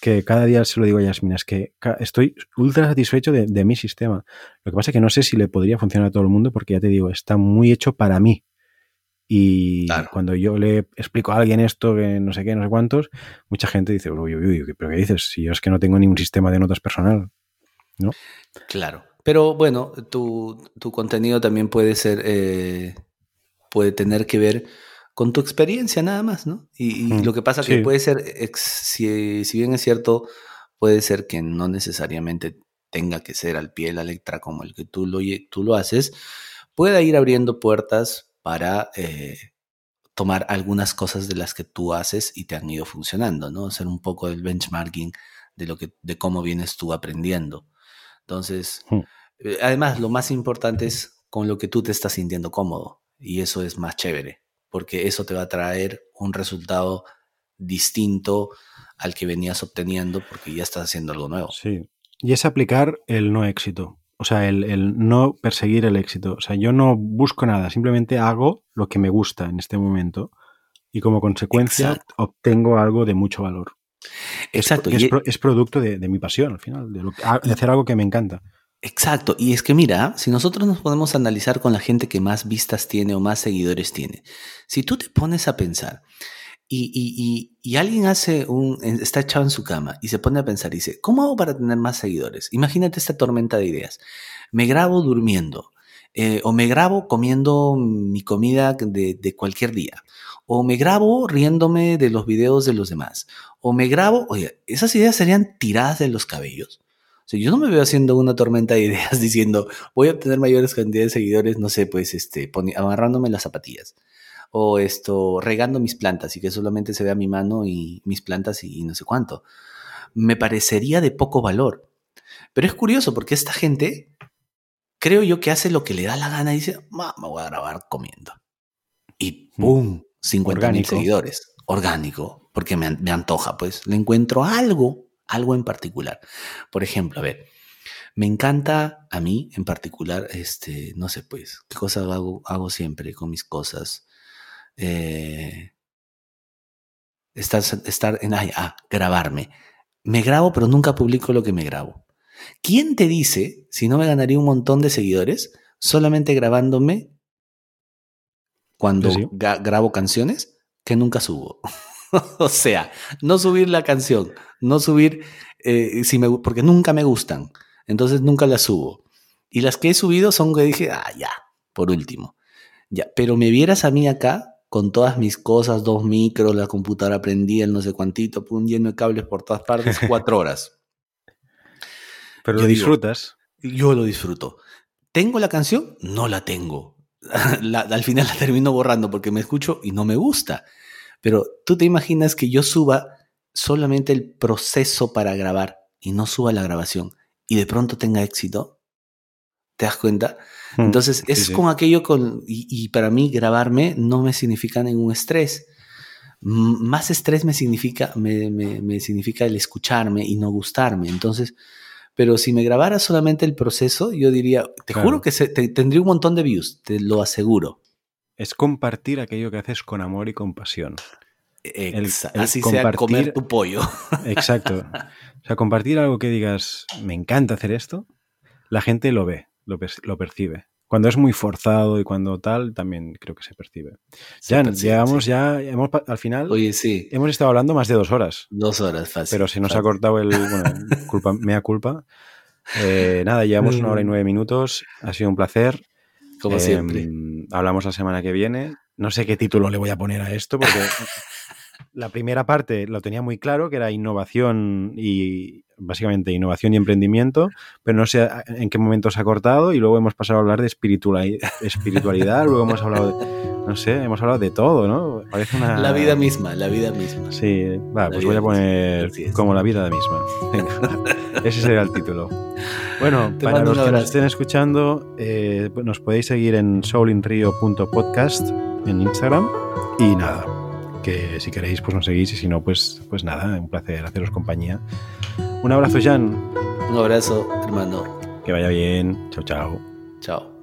que cada día se lo digo a Yasmina, es que estoy ultra satisfecho de, mi sistema. Lo que pasa es que no sé si le podría funcionar a todo el mundo porque ya te digo, está muy hecho para mí. Y cuando yo le explico a alguien esto, que no sé qué, no sé cuántos, mucha gente dice, uy, uy, uy, ¿pero qué dices? Si yo es que no tengo ningún sistema de notas personal, ¿no? Claro. Pero bueno, tu, contenido también puede ser, eh, puede tener que ver con tu experiencia nada más, ¿no? Y, lo que pasa que puede ser, si, si, bien es cierto, puede ser que no necesariamente tenga que ser al pie de la letra como el que tú lo, tú lo haces, pueda ir abriendo puertas para eh, tomar algunas cosas de las que tú haces y te han ido funcionando, ¿no? Hacer un poco del benchmarking de, lo que, de cómo vienes tú aprendiendo. Entonces, eh, además, lo más importante es con lo que tú te estás sintiendo cómodo y eso es más chévere porque eso te va a traer un resultado distinto al que venías obteniendo porque ya estás haciendo algo nuevo. Sí. Y es aplicar el no éxito. O sea, el, no perseguir el éxito. O sea, yo no busco nada, simplemente hago lo que me gusta en este momento y como consecuencia obtengo algo de mucho valor. Exacto. Es, es, producto de, mi pasión al final, de hacer algo que me encanta. Exacto, y es que mira, si nosotros nos podemos analizar con la gente que más vistas tiene o más seguidores tiene, si tú te pones a pensar y, alguien hace un, está echado en su cama y se pone a pensar y dice, ¿cómo hago para tener más seguidores? Imagínate esta tormenta de ideas. Me grabo durmiendo, eh, o me grabo comiendo mi comida de, de, cualquier día, o me grabo riéndome de los videos de los demás, o me grabo, oye, esas ideas serían tiradas de los cabellos yo no me veo haciendo una tormenta de ideas diciendo, voy a obtener mayores cantidades de seguidores, no sé, pues, este, amarrándome las zapatillas. O esto, regando mis plantas y que solamente se vea mi mano y mis plantas y, no sé cuánto. Me parecería de poco valor. Pero es curioso porque esta gente, creo yo que hace lo que le da la gana y dice, me voy a grabar comiendo. Y mm. ¡pum! 50 mil seguidores. Orgánico, porque me, me antoja, pues. Le encuentro algo algo en particular. Por ejemplo, a ver, me encanta a mí en particular, este, no sé, pues, qué cosa hago, hago siempre con mis cosas. Eh, estar, estar en, ah, grabarme. Me grabo, pero nunca publico lo que me grabo. ¿Quién te dice si no me ganaría un montón de seguidores solamente grabándome cuando grabo canciones que nunca subo? o sea, no subir la canción, no subir, eh, si me, porque nunca me gustan, entonces nunca las subo. Y las que he subido son que dije, ah, ya, por último. Ya, pero me vieras a mí acá con todas mis cosas, dos micros, la computadora prendida, el no sé cuantito, un lleno de cables por todas partes, cuatro horas. Pero lo disfrutas. yo lo disfruto. ¿Tengo la canción? No la tengo. al final la termino borrando porque me escucho y no me gusta. Pero tú te imaginas que yo suba solamente el proceso para grabar y no suba la grabación y de pronto tenga éxito. ¿Te das cuenta? Mm, Entonces, es con aquello con, y, para mí grabarme no me significa ningún estrés. más estrés me significa, me, significa el escucharme y no gustarme. Entonces, pero si me grabara solamente el proceso, yo diría, te juro que tendría un montón de views, te lo aseguro. Es compartir aquello que haces con amor y con pasión. así sea comer tu pollo. Exacto. O sea, compartir algo que digas, me encanta hacer esto, la gente lo ve, lo, lo percibe. Cuando es muy forzado y cuando tal, también creo que se percibe. ya, llegamos ya, hemos, al final, Oye, sí. hemos estado hablando más de dos horas. Dos horas, fácil. Pero se nos ha cortado el, bueno, culpa, mea culpa. Eh, nada, llevamos una hora y nueve minutos. Ha sido un placer. Como siempre. Em, hablamos la semana que viene. No sé qué título le voy a poner a esto, porque la primera parte lo tenía muy claro, que era innovación y básicamente innovación y emprendimiento, pero no sé en qué momento se ha cortado y luego hemos pasado a hablar de espiritualidad, luego hemos hablado de, no sé, hemos hablado de todo, ¿no? Parece una... La vida misma, la vida misma. Sí, va, pues voy a poner como la vida misma. ese sería el título. Bueno, para los que nos estén escuchando, eh, nos podéis seguir en soulinrio.podcast en Instagram y nada, que si queréis pues nos seguís y si no pues, pues nada, un placer haceros compañía. Un abrazo Jan. Un abrazo hermano. Que vaya bien. Chao, chao. Chao.